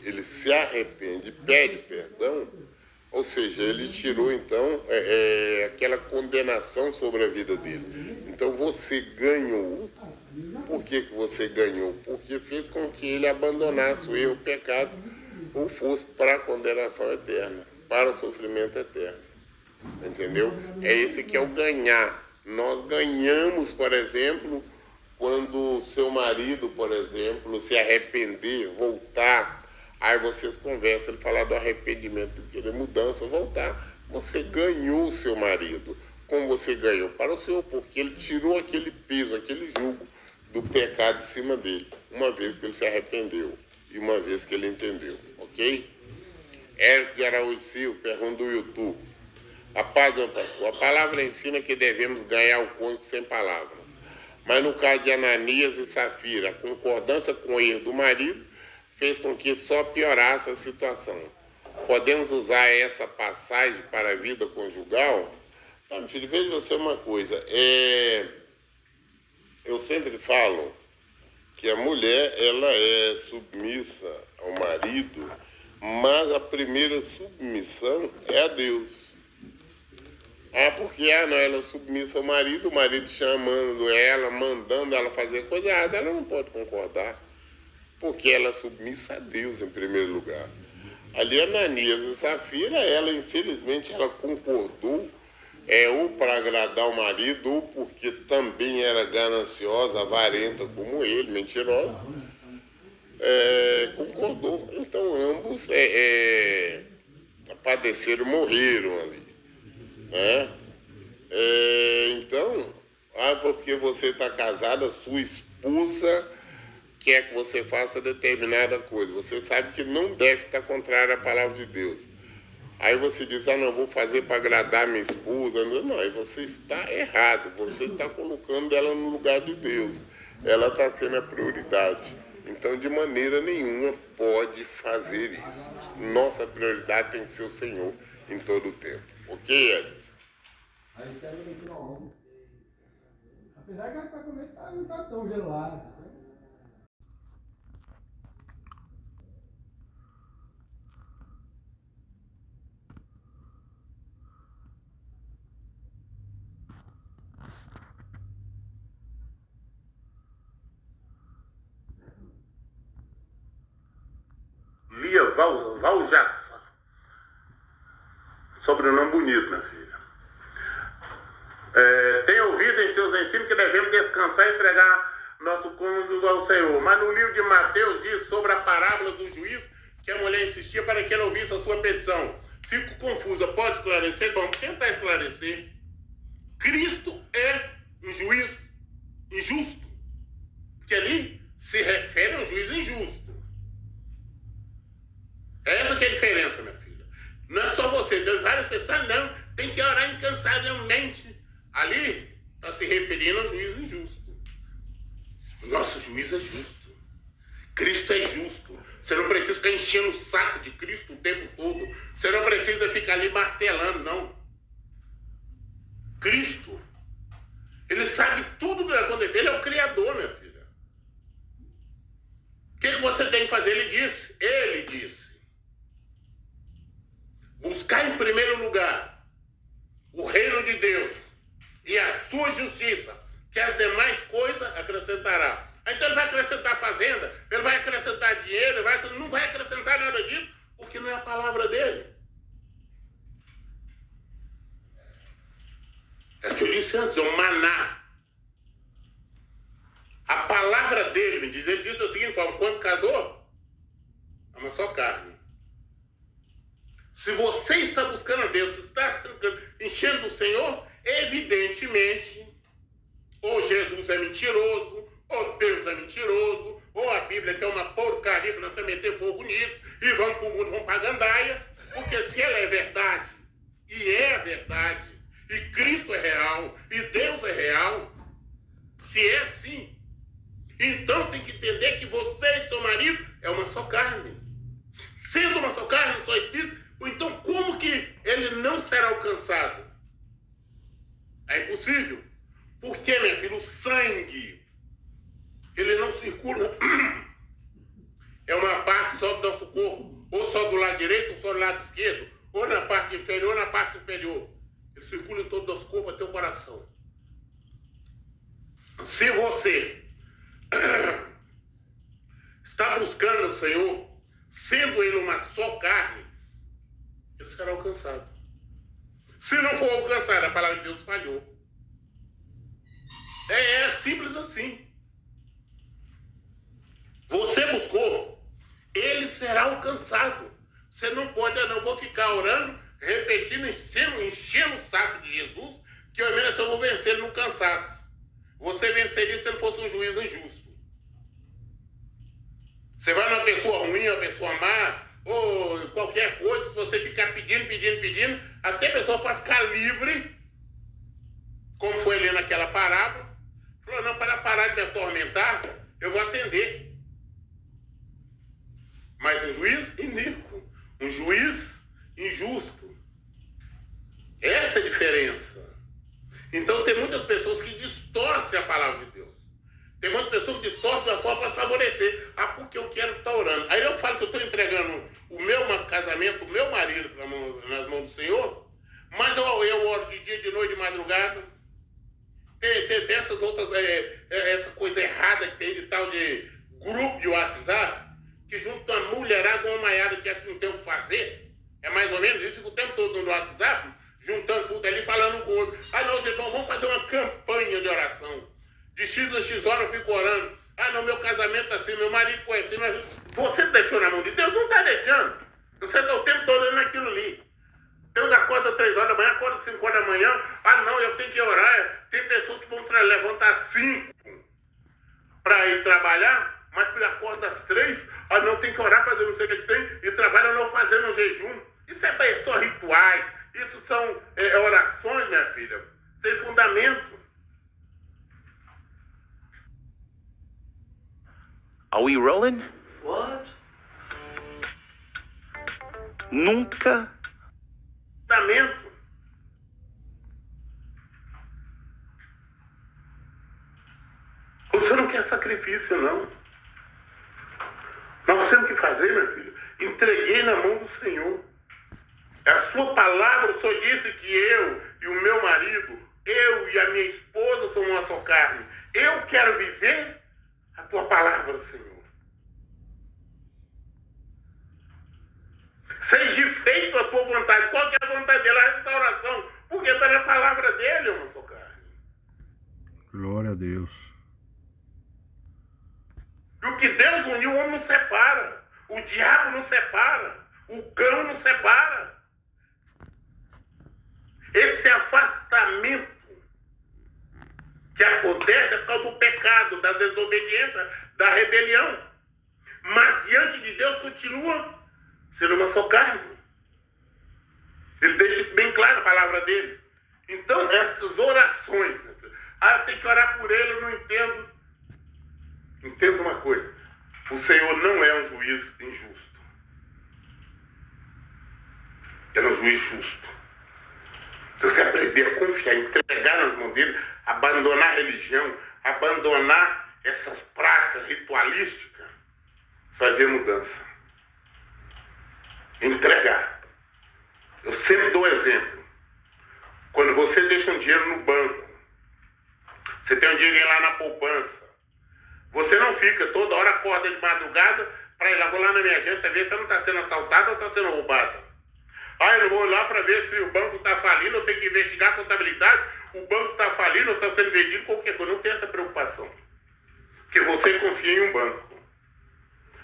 ele se arrepende, pede perdão, ou seja, ele tirou então é, é, aquela condenação sobre a vida dele. Então você ganhou. Por que, que você ganhou? Porque fez com que ele abandonasse o erro, o pecado, ou fosse para a condenação eterna, para o sofrimento eterno. Entendeu? É esse que é o ganhar. Nós ganhamos, por exemplo, quando seu marido, por exemplo, se arrepender, voltar, aí vocês conversam, ele falar do arrependimento, querer mudança, voltar. Você ganhou o seu marido como você ganhou? Para o Senhor, porque ele tirou aquele peso, aquele jugo do pecado de cima dele, uma vez que ele se arrependeu e uma vez que ele entendeu, ok? Érico de Araújo Silva, pergunta do YouTube. A paz do pastor, a palavra ensina que devemos ganhar o cônjuge sem palavras. Mas no caso de Ananias e Safira, a concordância com o erro do marido fez com que só piorasse a situação. Podemos usar essa passagem para a vida conjugal? Meu filho, veja você uma coisa. É... Eu sempre falo que a mulher ela é submissa ao marido, mas a primeira submissão é a Deus. Ah, porque ah, não, ela é submissa ao marido, o marido chamando ela, mandando ela fazer coisa errada, ela não pode concordar. Porque ela é submissa a Deus em primeiro lugar. Ali Ananias e Safira, ela infelizmente ela concordou, é ou para agradar o marido, ou porque também era gananciosa, avarenta como ele, mentirosa, é, concordou. Então ambos é, é, padeceram, morreram ali. Né? É, então, ah, porque você está casada, sua esposa quer que você faça determinada coisa. Você sabe que não deve estar contrário à palavra de Deus. Aí você diz, ah, não, vou fazer para agradar minha esposa. Não, aí você está errado. Você está colocando ela no lugar de Deus. Ela está sendo a prioridade. Então, de maneira nenhuma, pode fazer isso. Nossa prioridade tem que ser o Senhor em todo o tempo. Ok, Edson? Apesar que a comer tá, não está tão gelado. Lia Val, Valjaça. Sobrenome bonito, minha filha. É, tem ouvido em seus ensinos que devemos descansar e entregar nosso cônjuge ao Senhor. Mas no livro de Mateus diz sobre a parábola do juiz que a mulher insistia para que ele ouvisse a sua petição. Fico confusa. Pode esclarecer? Vamos tentar esclarecer. Cristo é um juiz injusto. Porque ali se refere a um juiz injusto. Essa que é a diferença, minha filha. Não é só você, Deus várias pessoas, não. Tem que orar incansavelmente. Ali está se referindo ao juiz injusto. O nosso juiz é justo. Cristo é justo. Você não precisa ficar enchendo o saco de Cristo o tempo todo. Você não precisa ficar ali martelando, não. Cristo, ele sabe tudo que vai acontecer. Ele é o Criador, minha filha. O que, você tem que fazer? Ele disse. Ele disse buscar em primeiro lugar o reino de Deus e a sua justiça, que as demais coisas acrescentará. Então ele vai acrescentar fazenda, ele vai acrescentar dinheiro, ele vai, não vai acrescentar nada disso, porque não é a palavra dele. É que eu disse antes, é um maná. A palavra dele, diz, ele diz o seguinte forma, quando casou, é uma só carne. Se você está buscando a Deus, está enchendo o Senhor, evidentemente, ou Jesus é mentiroso, ou Deus é mentiroso, ou a Bíblia que é uma porcaria que nós estamos meter fogo nisso, e vamos para o mundo, vamos para a gandaia, porque se ela é verdade, feito a tua vontade. Qual que é a vontade dele? A restauração. Porque está na palavra dele, uma só carne. Glória a Deus. E o que Deus uniu, o homem não separa. O diabo não separa. O cão não separa. Esse afastamento que acontece é por causa do pecado, da desobediência, da rebelião. Mas diante de Deus continua sendo uma só carne. Ele deixa bem claro a palavra dele. Então, essas orações, ah, eu tenho que orar por ele, eu não entendo. Entenda uma coisa: o Senhor não é um juiz injusto. Ele é um juiz justo. Se você aprender a confiar, entregar nas mãos dele, abandonar a religião, abandonar essas práticas ritualísticas, vai ver mudança. Entregar. Eu sempre dou exemplo. Quando você deixa um dinheiro no banco, você tem um dinheiro lá na poupança, você não fica toda hora acorda de madrugada para ir lá, vou lá na minha agência ver se não está sendo assaltada ou está sendo roubada. Ah, eu vou lá para ver se o banco está falindo, eu tenho que investigar a contabilidade, o banco está falindo, está sendo vendido, qualquer coisa. Não tem essa preocupação. Porque você confia em um banco.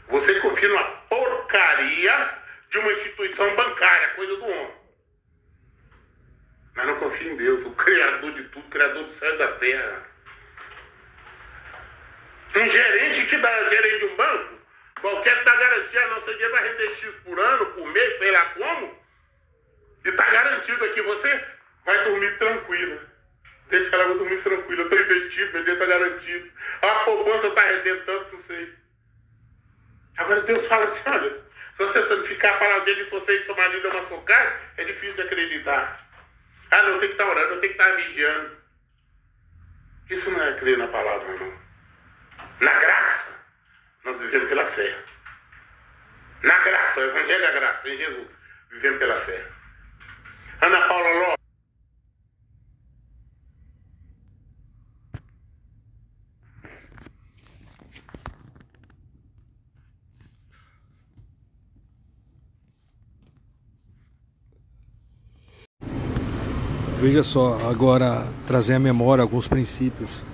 Você confia numa porcaria de uma instituição bancária, coisa do homem. Mas não confia em Deus, o Criador de tudo, Criador do céu e da terra. Um gerente que dá gerente de um banco, qualquer está garantia, não sei dinheiro vai render X por ano, por mês, sei lá como, e está garantido aqui, você vai dormir tranquila. Deixa ela dormir tranquila. Eu estou investido, meu dinheiro está garantido. A poupança está rendendo tanto, não sei. Agora Deus fala assim, olha, se você santificar a palavra dele de você e seu marido é uma carne, é difícil de acreditar. Ah, não, eu tenho que estar tá orando, eu tenho que estar tá vigiando. Isso não é crer na palavra, não. Na graça, nós vivemos pela fé. Na graça, o Evangelho da graça, em Jesus, vivemos pela fé. Ana Paula Lopes. Veja só, agora trazer à memória alguns princípios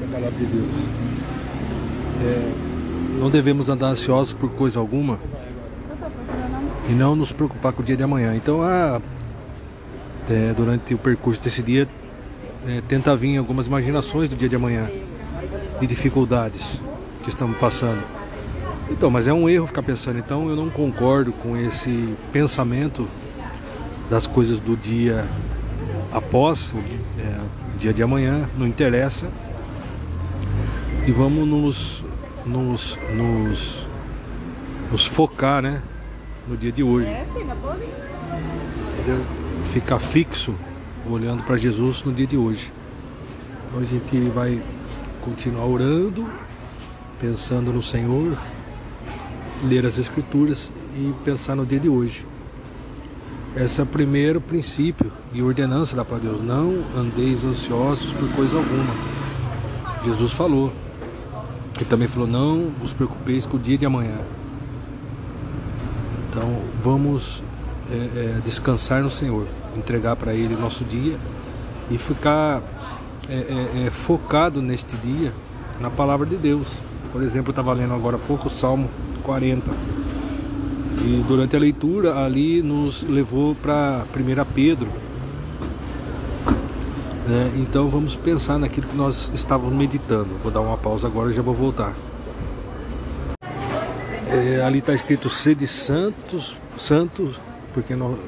da palavra de Deus. É, não devemos andar ansiosos por coisa alguma e não nos preocupar com o dia de amanhã. Então, ah, é, durante o percurso desse dia, é, tenta vir algumas imaginações do dia de amanhã, de dificuldades que estamos passando. Então, mas é um erro ficar pensando. Então, eu não concordo com esse pensamento das coisas do dia após o é, dia de amanhã, não interessa. E vamos nos, nos, nos, nos focar né, no dia de hoje. Entendeu? ficar fixo olhando para Jesus no dia de hoje. Então a gente vai continuar orando, pensando no Senhor, ler as Escrituras e pensar no dia de hoje. Esse é o primeiro princípio e ordenança da de Deus. Não andeis ansiosos por coisa alguma. Jesus falou. Ele também falou: não vos preocupeis com o dia de amanhã. Então vamos é, é, descansar no Senhor, entregar para Ele nosso dia e ficar é, é, é, focado neste dia na palavra de Deus. Por exemplo, eu estava lendo agora há pouco o Salmo 40. E durante a leitura ali nos levou para 1 Pedro. É, então vamos pensar naquilo que nós estávamos meditando. Vou dar uma pausa agora e já vou voltar. É, ali está escrito sede santos, santos, porque, nós,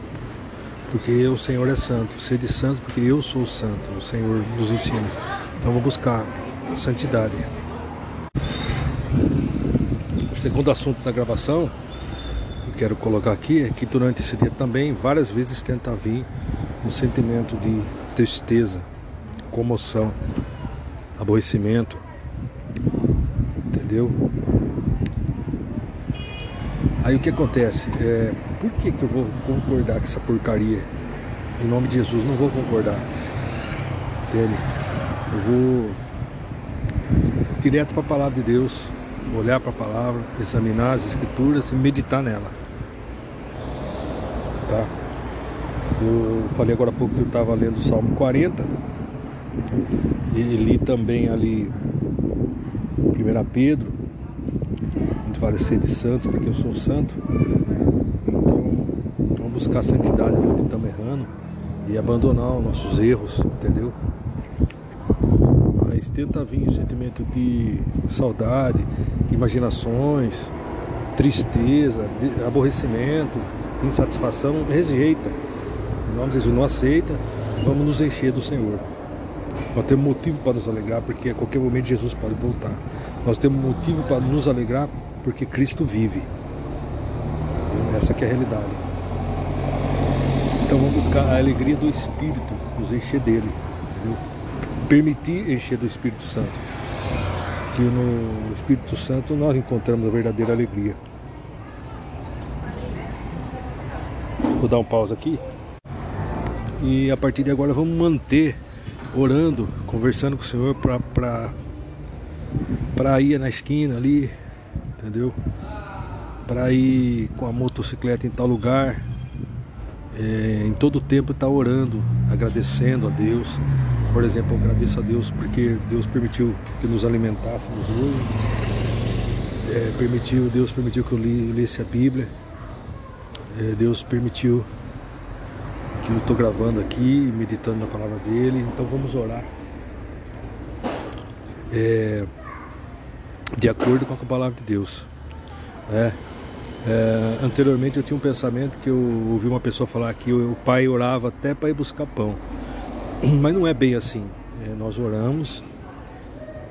porque o Senhor é santo. Sede santos, porque eu sou santo. O Senhor nos ensina. Então vamos buscar santidade. O segundo assunto da gravação eu quero colocar aqui é que durante esse dia também várias vezes tenta vir um sentimento de tristeza, comoção, aborrecimento, entendeu? Aí o que acontece? É, por que, que eu vou concordar com essa porcaria? Em nome de Jesus, não vou concordar. Entende? Eu vou direto para a palavra de Deus, olhar para a palavra, examinar as escrituras e meditar nela. Tá? Eu falei agora há pouco que eu estava lendo o Salmo 40 e li também ali 1 Pedro, onde fala ser de santos, porque eu sou santo. Então vamos buscar santidade onde estamos errando e abandonar os nossos erros, entendeu? Mas tenta vir o sentimento de saudade, imaginações, tristeza, aborrecimento, insatisfação, rejeita. Em nome de Jesus, não aceita, vamos nos encher do Senhor. Nós temos motivo para nos alegrar, porque a qualquer momento Jesus pode voltar. Nós temos motivo para nos alegrar, porque Cristo vive. Essa é a realidade. Então vamos buscar a alegria do Espírito, nos encher dele. Entendeu? Permitir encher do Espírito Santo. Que no Espírito Santo nós encontramos a verdadeira alegria. Vou dar um pausa aqui. E a partir de agora vamos manter orando, conversando com o Senhor para para ir na esquina ali, entendeu? Para ir com a motocicleta em tal lugar, é, em todo o tempo estar tá orando, agradecendo a Deus, por exemplo, eu agradeço a Deus porque Deus permitiu que nos alimentássemos hoje. É, permitiu, Deus permitiu que eu li, lesse a Bíblia. É, Deus permitiu que eu estou gravando aqui, meditando na palavra dele. Então vamos orar. É, de acordo com a palavra de Deus. É, é, anteriormente eu tinha um pensamento que eu ouvi uma pessoa falar que o pai orava até para ir buscar pão. Mas não é bem assim. É, nós oramos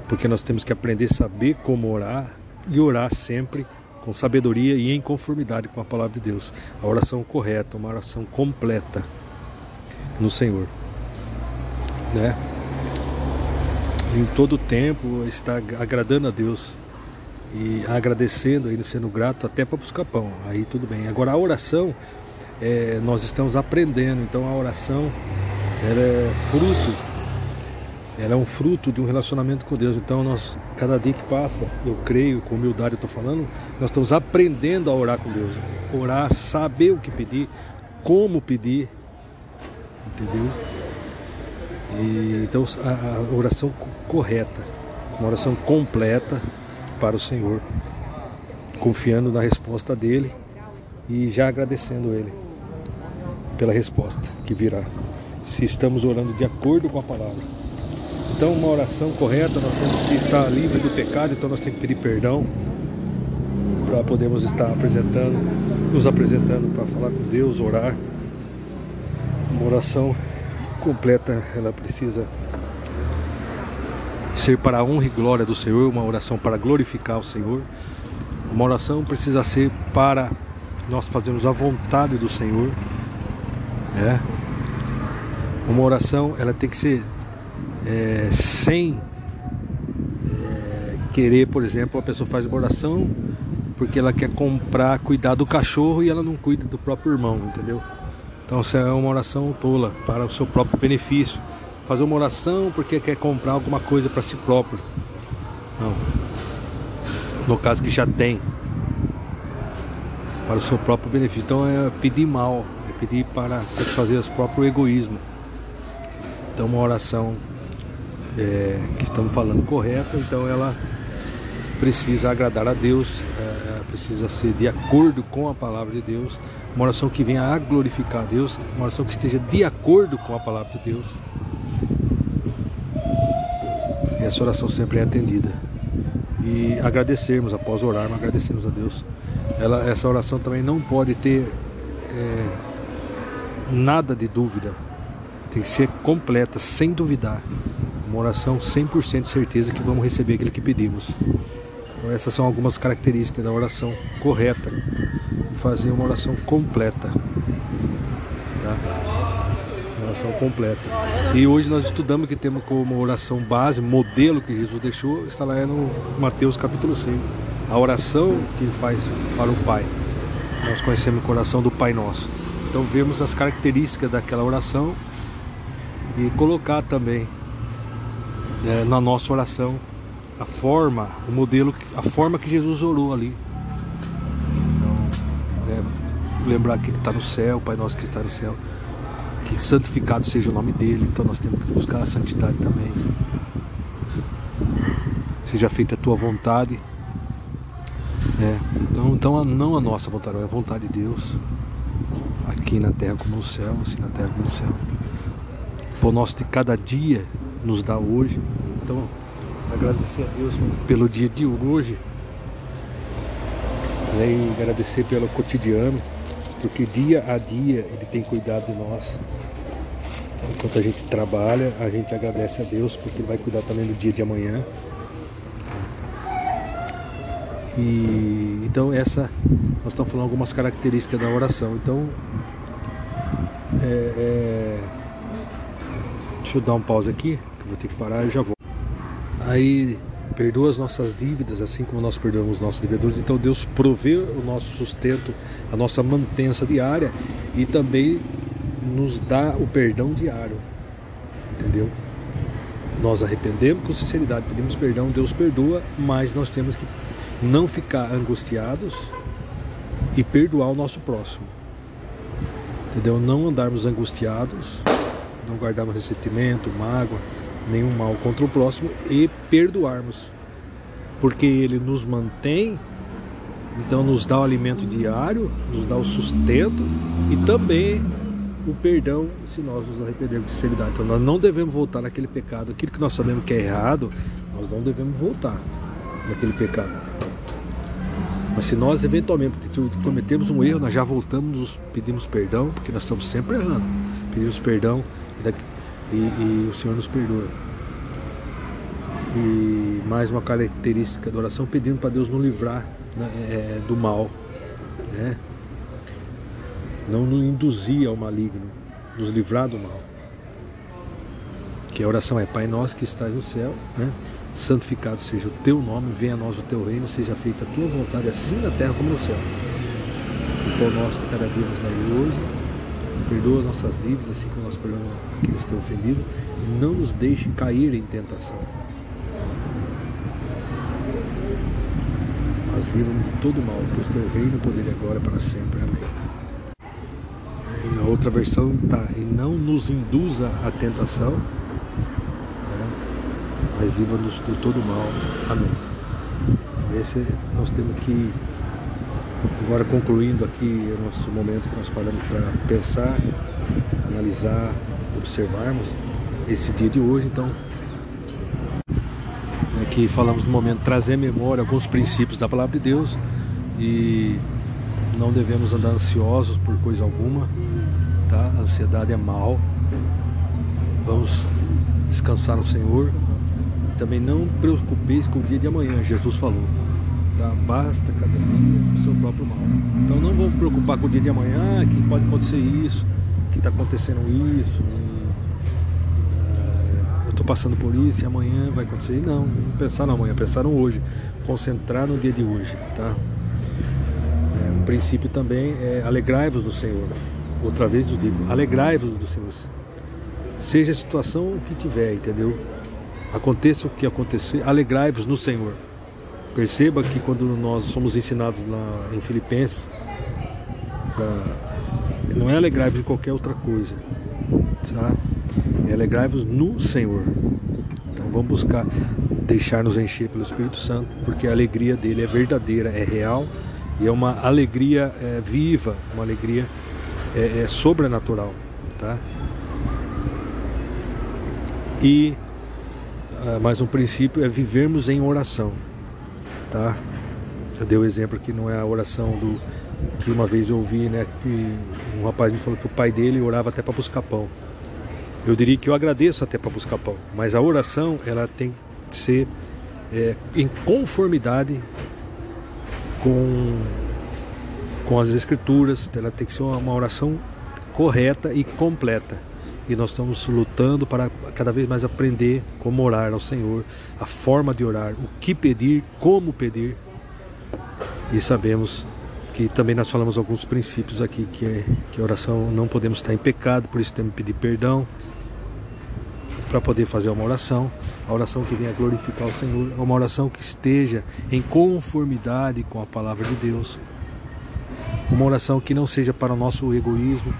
porque nós temos que aprender a saber como orar e orar sempre com sabedoria e em conformidade com a palavra de Deus. A oração correta, uma oração completa no Senhor. Né? Em todo o tempo está agradando a Deus e agradecendo, ainda sendo grato até para buscar pão. Aí tudo bem. Agora a oração, é, nós estamos aprendendo, então a oração ela é fruto, ela é um fruto de um relacionamento com Deus. Então nós, cada dia que passa, eu creio, com humildade eu estou falando, nós estamos aprendendo a orar com Deus. Orar, saber o que pedir, como pedir, entendeu? E, então a, a oração correta, uma oração completa para o Senhor, confiando na resposta dele e já agradecendo ele pela resposta que virá se estamos orando de acordo com a palavra. Então, uma oração correta, nós temos que estar livre do pecado, então nós temos que pedir perdão para podermos estar apresentando, nos apresentando para falar com Deus, orar. Uma oração completa, ela precisa ser para a honra e glória do Senhor, uma oração para glorificar o Senhor. Uma oração precisa ser para nós fazermos a vontade do Senhor, né? Uma oração ela tem que ser é, sem é, querer, por exemplo, a pessoa faz uma oração porque ela quer comprar, cuidar do cachorro e ela não cuida do próprio irmão, entendeu? Então essa é uma oração tola para o seu próprio benefício. Fazer uma oração porque quer comprar alguma coisa para si próprio. Não. No caso que já tem. para o seu próprio benefício. Então é pedir mal, é pedir para satisfazer o próprio egoísmo. Então uma oração é, que estamos falando correta, então ela precisa agradar a Deus, é, precisa ser de acordo com a palavra de Deus, uma oração que venha a glorificar a Deus, uma oração que esteja de acordo com a palavra de Deus. E essa oração sempre é atendida. E agradecermos, após orarmos, agradecermos a Deus. Ela, essa oração também não pode ter é, nada de dúvida. Tem que ser completa, sem duvidar. Uma oração 100% de certeza que vamos receber aquilo que pedimos. Então, essas são algumas características da oração correta. Fazer uma oração completa. Tá? Oração completa. E hoje nós estudamos que temos como oração base, modelo que Jesus deixou, está lá no Mateus capítulo 6. A oração que ele faz para o Pai. Nós conhecemos o oração do Pai Nosso. Então vemos as características daquela oração e colocar também é, na nossa oração a forma, o modelo, a forma que Jesus orou ali. Então, é, lembrar que está no céu, Pai nosso que está no céu, que santificado seja o nome dele, então nós temos que buscar a santidade também. Seja feita a tua vontade. É, então, então não a nossa vontade, é a vontade de Deus. Aqui na terra como no céu, assim na terra como no céu. O nosso de cada dia nos dá hoje. Então, agradecer a Deus pelo dia de hoje né, e agradecer pelo cotidiano, porque dia a dia Ele tem cuidado de nós. Enquanto a gente trabalha, a gente agradece a Deus porque Ele vai cuidar também do dia de amanhã. E então essa nós estamos falando algumas características da oração. Então é, é, deixa eu dar um pause aqui, que vou ter que parar e já vou. Aí perdoa as nossas dívidas, assim como nós perdoamos os nossos devedores. Então Deus provê o nosso sustento, a nossa mantença diária e também nos dá o perdão diário. Entendeu? Nós arrependemos com sinceridade, pedimos perdão, Deus perdoa, mas nós temos que não ficar angustiados e perdoar o nosso próximo. Entendeu? Não andarmos angustiados, não guardarmos ressentimento, mágoa nenhum mal contra o próximo e perdoarmos. Porque ele nos mantém, então nos dá o alimento diário, nos dá o sustento e também o perdão se nós nos arrependermos de sinceridade. Então nós não devemos voltar naquele pecado. Aquilo que nós sabemos que é errado, nós não devemos voltar naquele pecado. Mas se nós eventualmente cometemos um erro, nós já voltamos, pedimos perdão, porque nós estamos sempre errando. Pedimos perdão e, e o Senhor nos perdoa. E mais uma característica da oração, pedindo para Deus nos livrar né, é, do mal, né? não nos induzir ao maligno, nos livrar do mal. Que a oração é Pai nosso que estás no céu, né? santificado seja o teu nome, venha a nós o teu reino, seja feita a tua vontade, assim na terra como no céu. O pão nosso cada dia nos dai hoje, Perdoa nossas dívidas, assim como nós perdoamos aqueles que têm ofendido. E não nos deixe cair em tentação. Mas livra-nos de todo mal, pois teu reino, poder e glória para sempre. Amém. E na outra versão está, e não nos induza à tentação, né? mas livra-nos de todo mal. Amém. Então, esse nós temos que Agora concluindo aqui o nosso momento que nós paramos para pensar, analisar, observarmos esse dia de hoje, então aqui falamos no momento trazer memória alguns princípios da palavra de Deus e não devemos andar ansiosos por coisa alguma, tá? A ansiedade é mal. Vamos descansar no Senhor. Também não preocupeis com o dia de amanhã, Jesus falou. Basta cada dia o seu próprio mal. Então não me preocupar com o dia de amanhã, que pode acontecer isso, que está acontecendo isso. E, uh, eu estou passando por isso e amanhã vai acontecer. Não, não pensar no amanhã, pensar no hoje. Concentrar no dia de hoje. Tá? É, um princípio também é alegrai-vos no Senhor. Outra vez eu digo, alegrai-vos do Senhor. Seja a situação que tiver, entendeu? Aconteça o que acontecer, alegrai-vos no Senhor. Perceba que quando nós somos ensinados em Filipenses, pra... não é alegrai-vos em qualquer outra coisa, tá? É alegrai-vos no Senhor. Então vamos buscar deixar nos encher pelo Espírito Santo, porque a alegria dele é verdadeira, é real e é uma alegria é, viva, uma alegria é, é sobrenatural, tá? E uh, mais um princípio é vivermos em oração, tá? Eu dei o exemplo que não é a oração do que uma vez eu ouvi, né, que um rapaz me falou que o pai dele orava até para buscar pão. Eu diria que eu agradeço até para buscar pão, mas a oração ela tem que ser é, em conformidade com com as escrituras, ela tem que ser uma oração correta e completa. E nós estamos lutando para cada vez mais aprender como orar ao Senhor, a forma de orar, o que pedir, como pedir. E sabemos que também nós falamos alguns princípios aqui, que, é, que oração não podemos estar em pecado, por isso temos que pedir perdão para poder fazer uma oração. A oração que venha glorificar o Senhor, uma oração que esteja em conformidade com a palavra de Deus. Uma oração que não seja para o nosso egoísmo,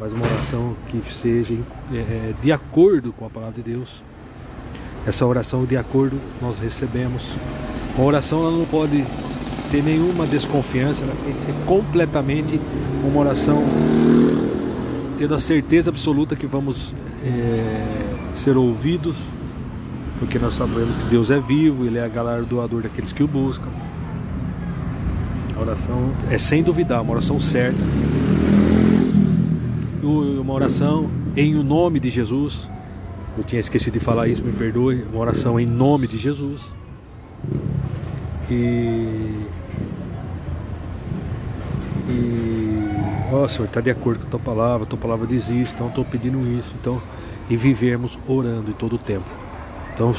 mas uma oração que seja é, é, de acordo com a palavra de Deus. Essa oração de acordo nós recebemos. A oração ela não pode ter nenhuma desconfiança, ela tem que ser completamente uma oração tendo a certeza absoluta que vamos é, ser ouvidos, porque nós sabemos que Deus é vivo, Ele é galardoador daqueles que o buscam. A oração é sem duvidar, uma oração certa uma oração em o nome de Jesus. Eu tinha esquecido de falar isso, me perdoe. Uma oração em nome de Jesus. E. E. Ó oh, Senhor, está de acordo com a tua palavra, a tua palavra diz isso, então estou pedindo isso. Então, e vivermos orando em todo o tempo. Então,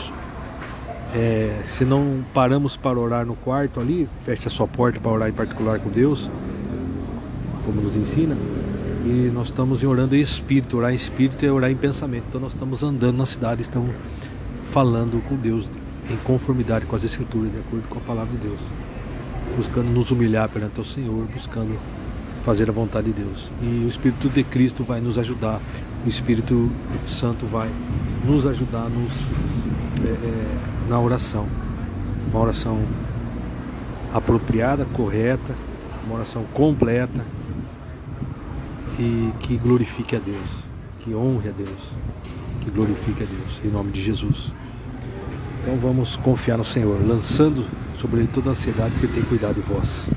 é, se não paramos para orar no quarto ali, feche a sua porta para orar em particular com Deus, como nos ensina e nós estamos orando em espírito, orar em espírito é orar em pensamento. Então nós estamos andando na cidade, estamos falando com Deus em conformidade com as escrituras, de acordo com a palavra de Deus. Buscando nos humilhar perante o Senhor, buscando fazer a vontade de Deus. E o Espírito de Cristo vai nos ajudar, o Espírito Santo vai nos ajudar nos, é, é, na oração. Uma oração apropriada, correta, uma oração completa, e que glorifique a Deus, que honre a Deus, que glorifique a Deus, em nome de Jesus. Então vamos confiar no Senhor, lançando sobre Ele toda a ansiedade, porque Ele tem cuidado de vós.